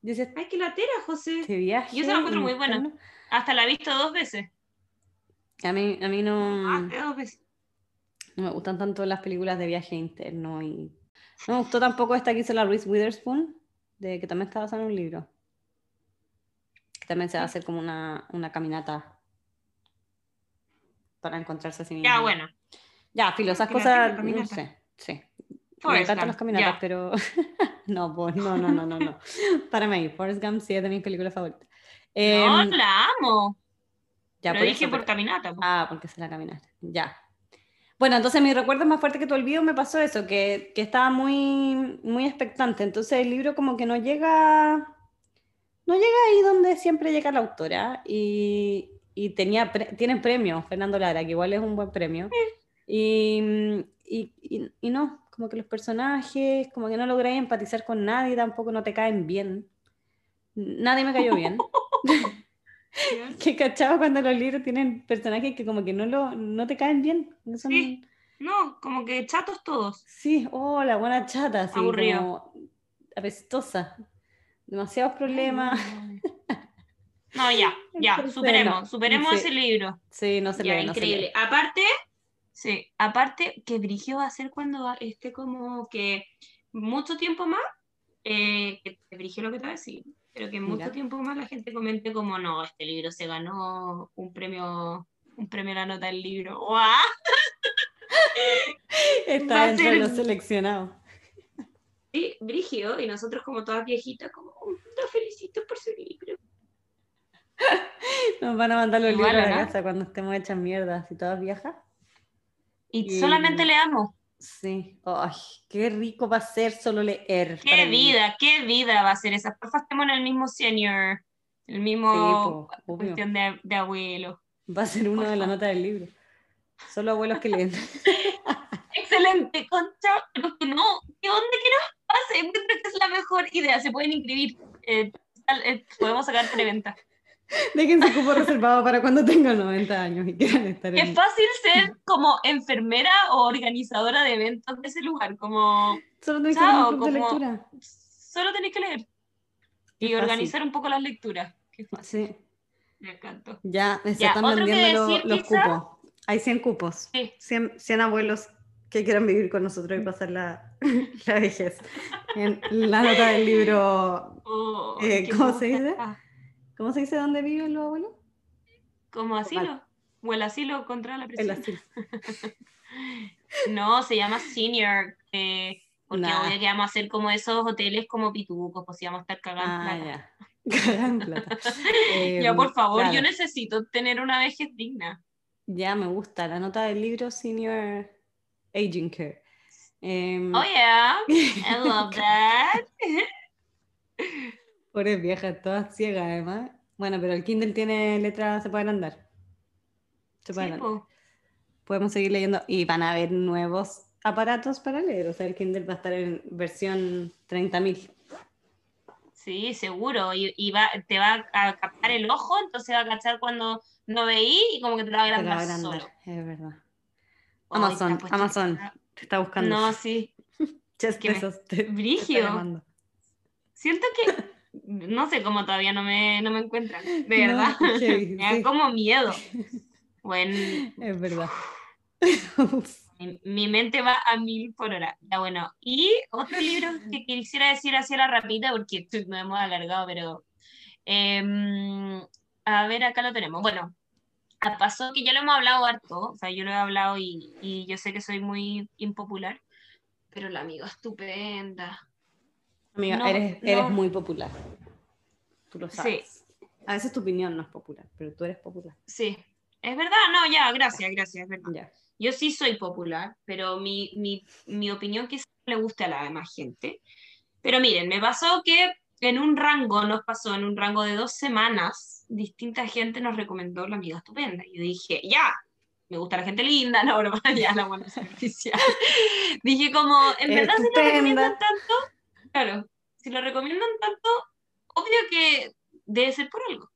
Dices, Ay, que latera, José. este viaje. Yo esa la encuentro muy buena. interno. Hasta la he visto dos veces. A mí, a mí no, de dos veces. no me gustan tanto las películas de viaje interno y no me gustó tampoco esta que hizo la Reese Witherspoon, de que también está basada en un libro. Que también se va a hacer como una, una caminata para encontrarse a sí Ya, bueno. Ya, filo, esas cosas, no sé, sí. Me Forrest encantan las caminatas, pero no, pues no, no, no, no, no. Párame ahí, Forrest Gump sí es de mis películas favoritas. No, Em, la amo. ya, Lo por dije eso, por pero- caminata. Ah, porque se la caminata. Ya. Bueno, entonces mi recuerdo más fuerte que tu olvido me pasó eso, que, que estaba muy, muy expectante. Entonces el libro como que no llega, no llega ahí donde siempre llega la autora. Y, y tenía, pre- tienen premio, Fernando Lara, que igual es un buen premio. Y, y, y- y no, como que los personajes, como que no logré empatizar con nadie, tampoco no te caen bien. Nadie me cayó bien. Que cachado cuando los libros tienen personajes que como que no, lo, no te caen bien. son- Sí. No, como que chatos todos. Sí, oh, la buena chata, así Aburrido. apestosa. Demasiados problemas. No, ya, ya, Entonces, superemos, no, superemos sí. ese libro. Sí, no se Ya, lee, no se increíble. lee. Aparte, sí, aparte, que Brigio va a ser cuando esté como que mucho tiempo más, eh, que Brigio lo que te va a decir, pero que mucho tiempo más la gente comente como, no, este libro se ganó un premio, un premio a la nota del libro. Va Está a dentro de ser- los seleccionados. Sí, Brigio, y nosotros como todas viejitas, como, "Oh, te felicito por su libro. Nos van a mandar los libros a la casa cuando estemos hechas mierdas y todas viejas. Y Y- solamente leamos. Sí. Ay, qué rico va a ser solo leer. Qué mí. vida, qué vida va a ser esa. Porfa, estemos en el mismo senior, el Sí, mismo po, cuestión de, de abuelo. Va a ser uno de la Porfa. nota del libro. Solo abuelos que leen. Excelente, concha, no, ¿qué onda que nos pasa? Encuentro que es la mejor idea, se pueden inscribir. Eh, eh, podemos sacar preventa. Dejen su cupo reservado para cuando tengan 90 años y quieran estar Es en... fácil ser como enfermera o organizadora de eventos de ese lugar, como Solo tenés que un de como- lectura. solo tenéis que leer y organizar un poco las lecturas. Qué fácil, Sí, me encantó. ya Ya, están vendiendo decir, los quizá. cupos. Hay 100 cupos. Sí. 100, 100 abuelos que quieran vivir con nosotros y pasar la, la vejez. En la nota del libro, Oh, Eh, ¿cómo se dice? Ah, ¿cómo se dice dónde viven los abuelos? Como asilo. O el asilo contra la El presión. asilo. No, se llama senior. eh, porque Nah. obvio que vamos a hacer como esos hoteles como pitucos, pues si vamos a estar cagando. Ah, plata. ya. Cagan plata. Ya, Em, por favor, yo necesito tener una vejez digna. Ya me gusta la nota del libro Senior Aging Care. Em, Oh, yeah. I love that. Pobres viejas, todas ciegas además. Bueno, pero el Kindle tiene letras, se pueden andar. Se pueden Sí, andar. po. Podemos seguir leyendo y van a haber nuevos aparatos para leer. O sea, el Kindle va a estar en versión 30.000. Sí, seguro. Y, y va, te va a captar el ojo, entonces va a cachar cuando no veí y como que te lo va a Te la va a agrandar, solo. es verdad. Amazon, Amazon, te está buscando. No, sí. Chess que me-. Siento que no sé cómo todavía no me, no me encuentran, de No, verdad. me da sí. como miedo. Bueno, Es verdad. mi, mi mente va a mil por hora. Ya bueno. Y otro libro que quisiera decir así a la rapita, porque nos hemos alargado, pero. em, a ver, acá lo tenemos. Bueno, pasó que ya lo hemos hablado harto, o sea, yo lo he hablado y, y yo sé que soy muy impopular, pero la amiga estupenda. Amiga, No, eres, eres no. muy popular. Tú lo Sí. sabes. A veces tu opinión no es popular, pero tú eres popular. Sí, es verdad, no, ya, gracias, gracias, es verdad. Ya. Yo sí soy popular, pero mi, mi, mi opinión quizás le guste a la demás gente. Pero miren, me pasó que en un rango, nos pasó en un rango de dos semanas, distinta gente nos recomendó la amiga estupenda. Y yo dije, ya, me gusta la gente linda, no, broma, ya la buena superficial. dije como, en verdad si lo Estupenda. recomiendan tanto, claro, si lo recomiendan tanto, obvio que debe ser por algo.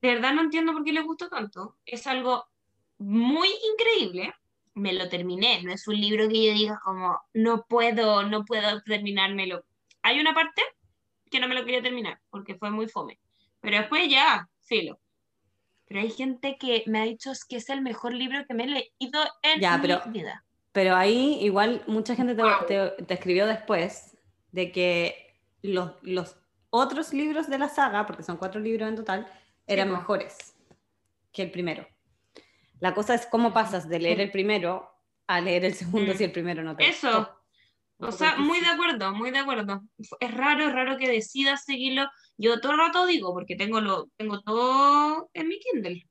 de verdad no entiendo por qué le gustó tanto. Es algo muy increíble. Me lo terminé, no es un libro que yo diga como, no puedo, no puedo terminármelo. Hay una parte que no me lo quería terminar porque fue muy fome. Pero después ya, filo. Pero hay gente que me ha dicho que es el mejor libro que me he leído en Ya, mi pero- vida. Pero ahí igual mucha gente te, Wow. te- te escribió después de que los, los otros libros de la saga, porque son cuatro libros en total, eran mejores que el primero. La cosa es cómo pasas de leer el primero a leer el segundo Mm. si el primero no te Eso. gustó. O sea, muy de acuerdo, muy de acuerdo. Es raro, es raro que decidas seguirlo. Yo todo el rato digo, porque tengo, lo, tengo todo en mi Kindle.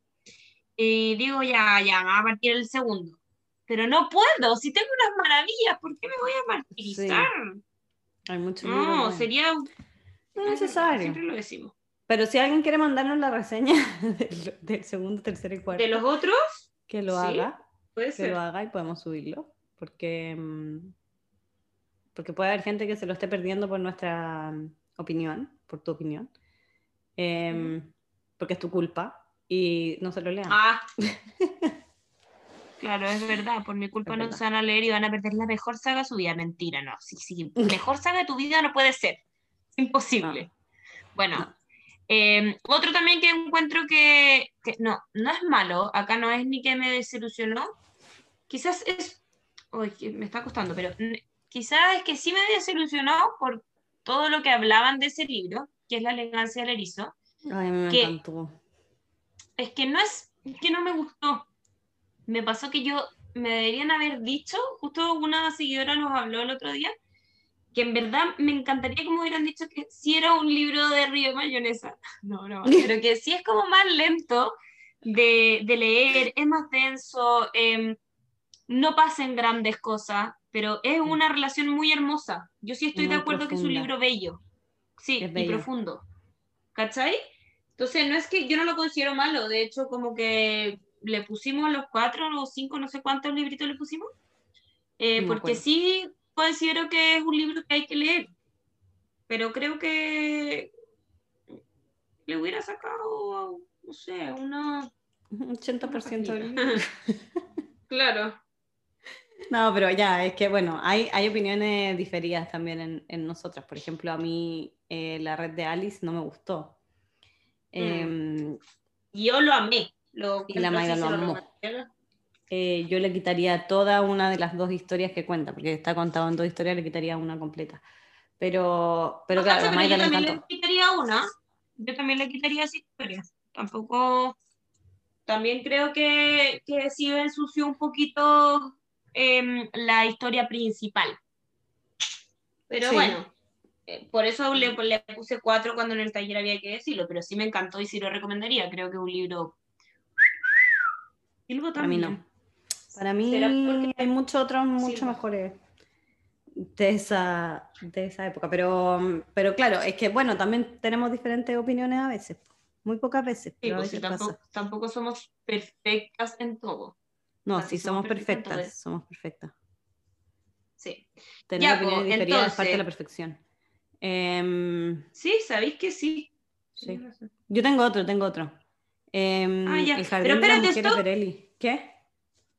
Y digo, ya, ya, va a partir el segundo. Pero no puedo, si tengo unas maravillas, ¿por qué me voy a martirizar? Hay muchos libros No, buenos. sería... No necesario. Siempre lo decimos. Pero si alguien quiere mandarnos la reseña del, del segundo, tercero y cuarto, De los otros, que lo sí, haga. puede que ser. lo haga y podemos subirlo. Porque, mm, porque puede haber gente que se lo esté perdiendo por nuestra mm, opinión, por tu opinión. Em, Porque es tu culpa y no se lo lean. Ah. Claro, es verdad, por mi culpa Es no verdad. se van a leer y van a perder la mejor saga de su vida. Mentira, no. Sí, sí, mejor saga de tu vida no puede ser. Imposible. Bueno, No. eh, otro también que encuentro que, que no, no es malo, acá no es ni que me desilusionó, quizás es, uy, me está costando, pero quizás es que sí me desilusionó por todo lo que hablaban de ese libro, que es La elegancia del erizo, Ay, me que- encantó. es que no es, es que no me gustó. Me pasó que yo, me deberían haber dicho, justo una seguidora nos habló el otro día, que en verdad me encantaría que me hubieran dicho que sí era un libro de río de mayonesa. No, no, pero que sí es como más lento de, de leer, es más denso, em, no pasan grandes cosas, pero es una relación muy hermosa. Yo sí estoy de acuerdo que es un libro bello. Sí, Es y bello. profundo. ¿Cachai? Entonces, no es que yo no lo considero malo, de hecho, como que le pusimos los cuatro o cinco, no sé cuántos libritos le pusimos, eh, No porque acuerdo. sí considero que es un libro que hay que leer, pero creo que le hubiera sacado, no sé, una... Un 80% del libro. Claro. No, pero ya, es que bueno, hay, hay opiniones diferidas también en, en nosotras. Por ejemplo, a mí eh, la red de Alice no me gustó. Em, Yo lo amé. Lo, Y la lo amó. eh, yo le quitaría toda una de las dos historias que cuenta, porque está contado en dos historias, le quitaría una completa. Pero, pero No, claro, cacha, a pero Mayra yo le también encantó. le quitaría una. Yo también le quitaría esa historia. Tampoco. También creo que, que sí ensució un poquito em, la historia principal. Pero Sí. bueno, eh, por eso le, le puse cuatro cuando en el taller había que decirlo, pero sí me encantó y sí lo recomendaría. Creo que es un libro. Para mí no. Para mí ¿Será porque- hay muchos otros mucho Silva. mejores de esa, de esa época. Pero, pero claro, es que bueno, también tenemos diferentes opiniones a veces. Muy pocas veces, Sí, pero pues sí, veces tampoco, somos perfectas en todo. No, Así sí, somos perfectas, somos perfectas. Sí. Tener Ya, opiniones po, diferidas es parte de la perfección. Em, Sí, sabéis que sí. sí. Yo tengo otro, tengo otro. Em, Ah, ya. El Pero jardín de las espérate. Berelli. ¿Qué?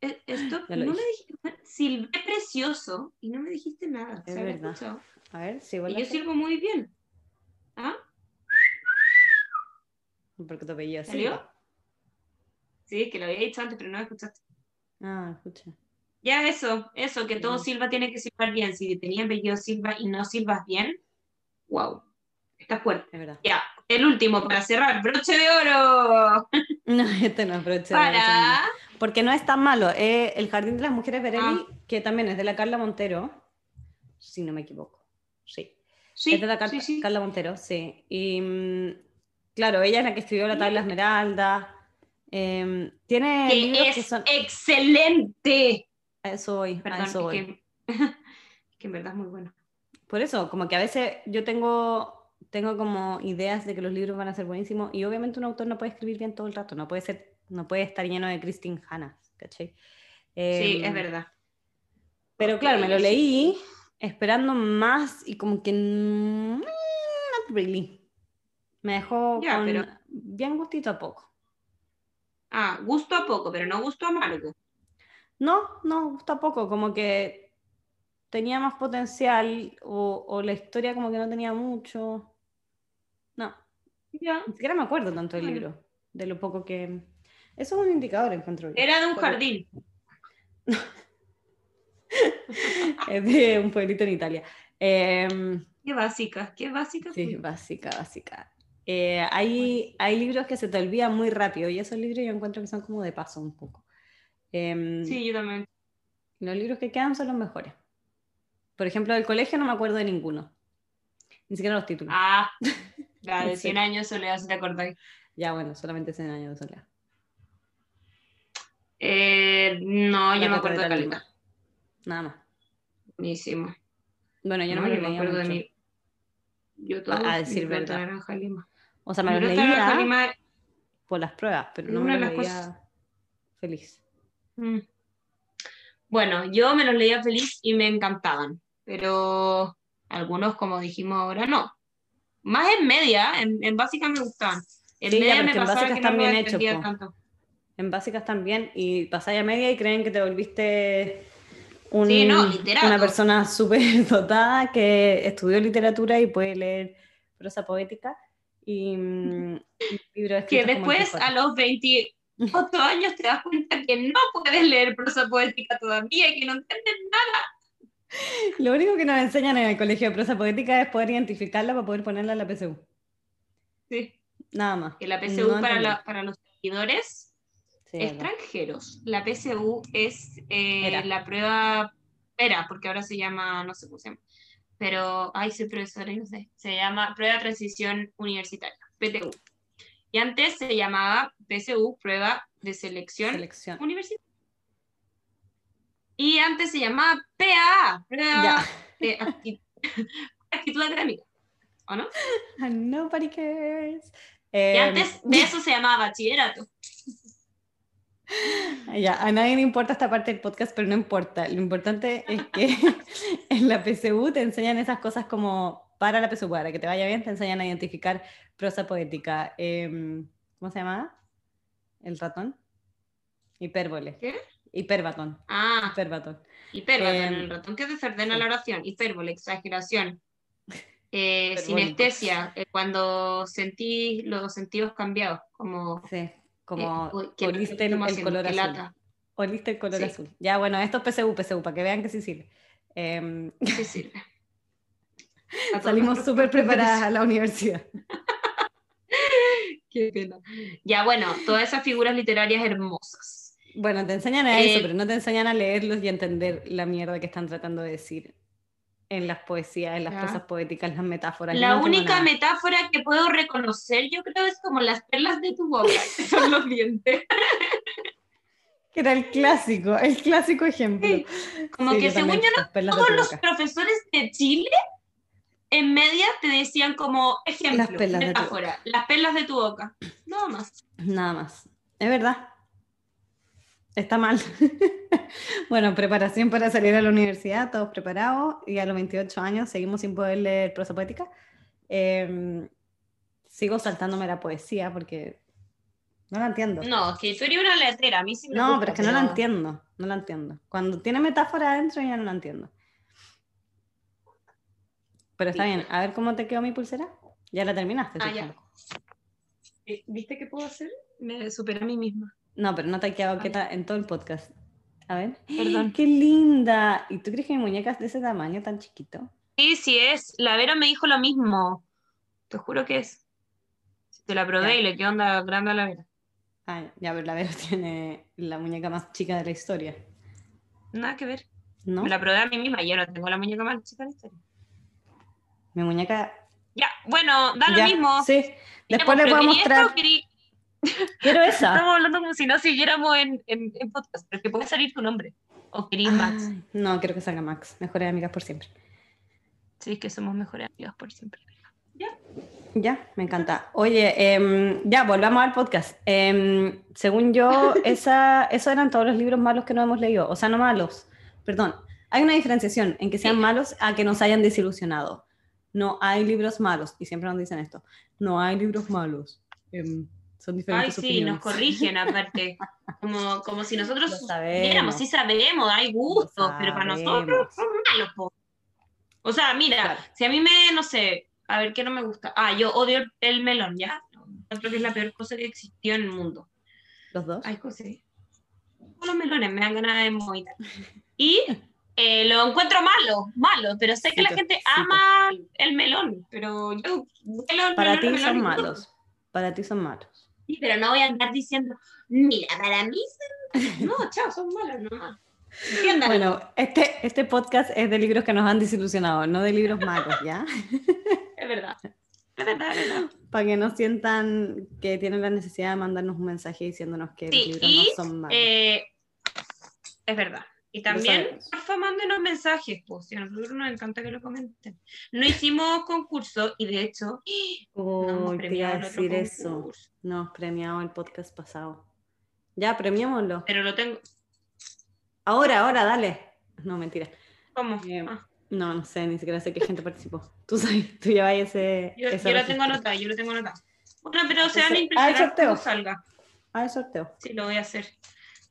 Eh, Esto, no dije. me dijiste, es precioso y no me dijiste nada. Es ¿se habrá verdad. escuchado? A ver, si Y yo sirvo muy bien. ¿Ah? Porque tu apellido es ¿Salió? Sí, que lo había dicho antes, pero no escuchaste. Ah, escucha. Ya eso, eso, que todo Mm. Silva tiene que silbar bien. Si tenía apellido Silva y no silbas bien, wow, está fuerte. Es verdad. Ya, el último para cerrar, broche de oro. No, este no es broche de oro. Porque no es tan malo. Eh, el Jardín de las Mujeres Berelli, Ah. que también es de la Carla Montero, si no me equivoco. Sí. Sí, es de la Car- sí, sí. Carla Montero, sí. Y mm, claro, ella es la que escribió La Tabla Esmeralda. Em, tiene libros Que que es son. excelente. A eso voy, Perdón, a eso es voy. que, que en verdad es muy bueno. Por eso, como que a veces yo tengo, tengo como ideas de que los libros van a ser buenísimos y obviamente un autor no puede escribir bien todo el rato, no puede ser, no puede estar lleno de Christine Hanna, ¿cachai? Sí, Em, es verdad. Pero claro, me lo leí esperando más y como que mm, not really. Me dejó con, pero- bien gustito a poco. Ah, gusto a poco, pero no gusto amargo. No, no, gusto a poco, como que tenía más potencial o, o la historia como que no tenía mucho. Ya. ni siquiera me acuerdo tanto del libro, de lo poco que... Eso es un indicador, encuentro yo. Era de un jardín. Es de un pueblito en Italia. Em, Qué básica, qué básica. Sí, fui. básica, básica. Eh, hay, hay libros que se te olvidan muy rápido y esos libros yo encuentro que son como de paso un poco. Em, Sí, yo también. Los libros que quedan son los mejores. Por ejemplo, del colegio no me acuerdo de ninguno. Ni siquiera los títulos. Ah, la de Sí. 100 años soledad, si te acordáis. Ya, bueno, solamente 100 años de soledad. Eh, no, yo me acuerdo de Calima. Nada más. Buenísimo. Bueno, yo no, No, me yo lo me leía acuerdo de mi. Yo A- todo. a decir verdad. Naranja Lima. O sea, me Naranja leía Lima, por las pruebas, pero no Una me las leía cosas- feliz. mm. Bueno, yo me los leía feliz y me encantaban, pero algunos, como dijimos ahora, no. Más en media, en, en básica me gustaban. En Sí, ya, media pero me en pasaba básica que no están lo bien hechos. En básicas también, y pasáis a media y creen que te volviste un- Sí, no, literato. una persona súper dotada que estudió literatura y puede leer prosa poética y, mm, y libros Que después a los 28 años te das cuenta que no puedes leer prosa poética todavía y que no entiendes nada. Lo único que nos enseñan en el colegio de prosa poética es poder identificarla para poder ponerla en la PSU. Sí. Nada más. Que la PSU No para, la- para los seguidores Sí, extranjeros. La PSU es eh, la prueba, era, porque ahora se llama, no sé cómo se llama, pero, ay, soy profesora y no sé, se llama Prueba de Transición Universitaria, PTU. Y antes se llamaba PSU, Prueba de Selección Selección. Universitaria. Y antes se llamaba PAA, Ya. de Acti- Actitud Académica, ¿o no? Nobody cares. Y Eh, antes de eso se llamaba Bachillerato. Ya, a nadie le importa esta parte del podcast, pero no importa. Lo importante es que en la PSU te enseñan esas cosas como para la PSU, para que te vaya bien, te enseñan a identificar prosa poética. Em, ¿Cómo se llama? ¿El ratón? Hipérbole. ¿Qué? Hiperbatón. Ah, Hiperbatón. Hipérbatón, Em, el ratón que desordena sí. la oración, hipérbole, exageración, eh, sinestesia, eh, cuando sentí los sentidos cambiados, como Sí, como eh, uy, ¿qué- oliste el, color azul. lata. Oliste el color Sí. azul. Ya, bueno, esto es PSU, PSU, para que vean que sí sirve. Em, ¿Qué sirve? Salimos súper preparadas a la universidad. Qué pena. Ya, bueno, todas esas figuras literarias hermosas. Bueno, te enseñan a eso, Eh, pero no te enseñan a leerlos y a entender la mierda que están tratando de decir en las poesías, en las Ya. prosas poéticas, en las metáforas. Yo La no única metáfora que puedo reconocer, yo creo, es como las perlas de tu boca, que son los dientes. Que era el clásico, el clásico ejemplo. Sí, Como Sí, que según yo, las perlas de todos los profesores de Chile en media te decían como ejemplo, Las perlas de tu metáfora, las perlas de tu boca. Nada más. Nada más. Es verdad. Está mal. bueno, preparación para salir a la universidad, todos preparados, y a los 28 años seguimos sin poder leer prosa poética. Eh, sigo saltándome la poesía porque no la entiendo. No, que tú eres una letrera, a mí sí me No, gusta, pero es que no la entiendo, no la entiendo. Cuando tiene metáfora adentro ya no la entiendo. Pero está Sí. bien, a ver cómo te quedó mi pulsera. Ya la terminaste. Ah, ya. Eh, ¿Viste qué puedo hacer? Me superé a mí misma. No, pero no te ha quedado quieta en todo el podcast. A ver. Perdón. ¡Qué linda! ¿Y tú crees que mi muñeca es de ese tamaño tan chiquito? Sí, sí es. La Vera me dijo lo mismo. Te juro que es. Te la probé Ya. y le quedó onda grande a la Vera. Ah, ya, pero la Vera tiene la muñeca más chica de la historia. Nada que ver. ¿No? Me la probé a mí misma y yo no tengo la muñeca más chica de la historia. Mi muñeca. Ya, bueno, da lo mismo. Sí. Después ¿querí esto mostrar. o querí- Quiero esa. Estamos hablando como si no siguiéramos en, en, en podcast, pero que puede salir tu nombre. O querís Max. Ay, no, quiero que salga Max. Mejores amigas por siempre. Sí, que somos mejores amigos por siempre. Ya, me encanta. Oye, em, ya, volvamos al podcast. Em, según yo, esa, esos eran todos los libros malos que no hemos leído. O sea, no malos, perdón. Hay una diferenciación en que sean Sí. malos a que nos hayan desilusionado. No hay libros malos, y siempre nos dicen esto. No hay libros malos. em, son Ay, diferentes sí, opiniones. nos corrigen aparte. Como, como si nosotros supiéramos, sí sabemos, hay gustos, pero para nosotros son malos. po. O sea, mira, Claro. si a mí me, no sé, a ver, ¿qué no me gusta? Ah, yo odio el, el melón, ¿ya? Creo que es la peor cosa que existió en el mundo. ¿Los dos? Ay, cosas. Los melones me dan ganas de vomitar. Y eh, lo encuentro malo, malo, pero sé que la gente ama el melón, pero yo... melón, Para melón, ti melón, son malos. Para ti son malos. Sí, pero no voy a andar diciendo, mira, para mí son... No, chao, son malos nomás. Entiendan. Bueno, este, este podcast es de libros que nos han desilusionado, no de libros malos, ¿ya? es verdad. Es verdad, es verdad. Para que no sientan que tienen la necesidad de mandarnos un mensaje diciéndonos que Sí, los libros y no son malos. eh, es verdad. Y también, porfa, mándenos mensajes, pues, si a nosotros nos encanta que lo comenten. No hicimos concurso y de hecho, no hemos te premiado decir eso. concurso. No hemos premiado el podcast pasado. Ya, premiémoslo. Pero lo tengo. Ahora, ahora, dale. No, mentira. ¿Cómo? Bien. Ah, No, no sé, ni siquiera sé qué gente participó. Tú sabes, tú llevas ese. yo, yo lo tengo anotado, yo lo tengo anotado. Bueno, pero se van a Entonces, ah, impresionar sorteo. salga. Ah, el sorteo. Sí, lo voy a hacer.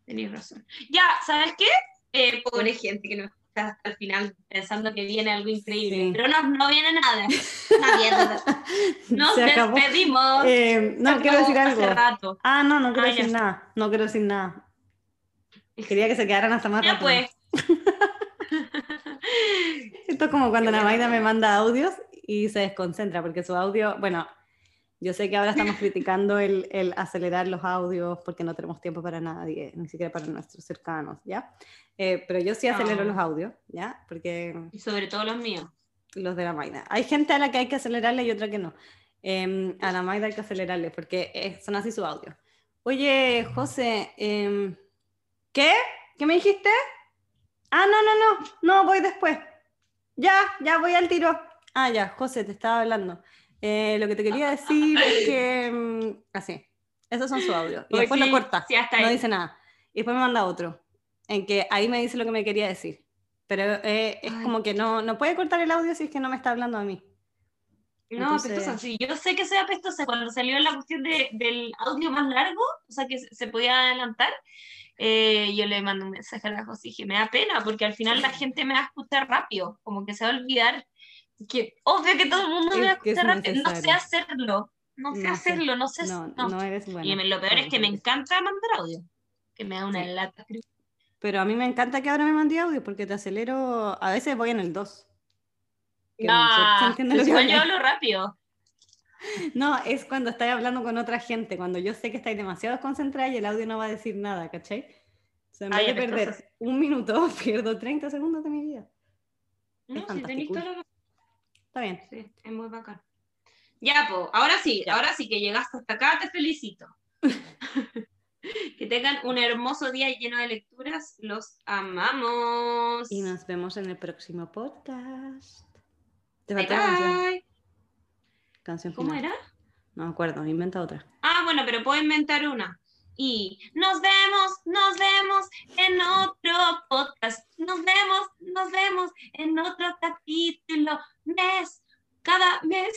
Tenéis razón. Ya, ¿sabes qué? Eh, pobre gente que no está hasta el final pensando que viene algo increíble. Sí. Pero no, no viene nada. Nos despedimos. Eh, no, quiero decir algo. Rato. Ah, no, no quiero Ah, decir ya. nada. No quiero decir nada. Quería que se quedaran hasta más Ya rato. pues. Esto es como cuando Qué Maida me manda audios y se desconcentra porque su audio, bueno, yo sé que ahora estamos criticando el, el acelerar los audios porque no tenemos tiempo para nadie, ni siquiera para nuestros cercanos, ¿ya? Eh, pero yo sí acelero Ah. los audios, ¿ya? Porque Y sobre todo los míos. los de la Maida. Hay gente a la que hay que acelerarle y otra que no. Em, a la Maida hay que acelerarle porque eh, son así su audio. Oye, José, em, ¿qué? ¿Qué me dijiste? Ah, no, no, no, no, voy después. Ya, ya voy al tiro. Ah, ya, José, te estaba hablando. Eh, lo que te quería decir es que... mm, así, esos son sus audios. Y Hoy después sí, lo corta, sí, no ahí. dice nada. Y después me manda otro, en que ahí me dice lo que me quería decir. Pero eh, es Ay. como que no, no puede cortar el audio si es que no me está hablando a mí. No, Entonces- apestosa. Sí, yo sé que soy apestosa. Cuando salió la cuestión de- del audio más largo, o sea, que se podía adelantar, eh, yo le mando un mensaje a la José y dije, me da pena, porque al final la gente me va a escuchar rápido, como que se va a olvidar que, obvio que todo el mundo me va a Es es escuchar rápido. No sé hacerlo, no sé No sé. hacerlo, no sé. No, no. no eres buena. Y me- lo peor es que me Bueno, encanta mandar audio, que me da una Sí. lata. Pero a mí me encanta que ahora me mande audio porque te acelero. A veces voy en el 2. Que no sé, ¿se No, entiende lo igual yo hablo? rápido. No, es cuando estáis hablando con otra gente, cuando yo sé que estáis demasiado concentrados y el audio no va a decir nada, ¿cachai? O sea, en Ay, vez de perder un minuto, pierdo 30 segundos de mi vida. No, si tenéis la razón. Está bien. Sí, es muy bacán. Ya, pues, ahora sí, ahora sí que llegaste hasta acá, te felicito. que tengan un hermoso día lleno de lecturas. Los amamos. Y nos vemos en el próximo podcast. Te Bye, la canción. bye. canción ¿Cómo final. era? No me acuerdo, inventa otra. Ah, bueno, pero puedo inventar una. Y nos vemos, nos vemos en otro podcast. Nos vemos, nos vemos en otro capítulo. Mes, cada mes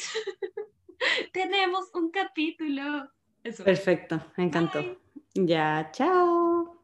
tenemos un capítulo. Eso. Perfecto, me encantó. Bye. Ya, chao.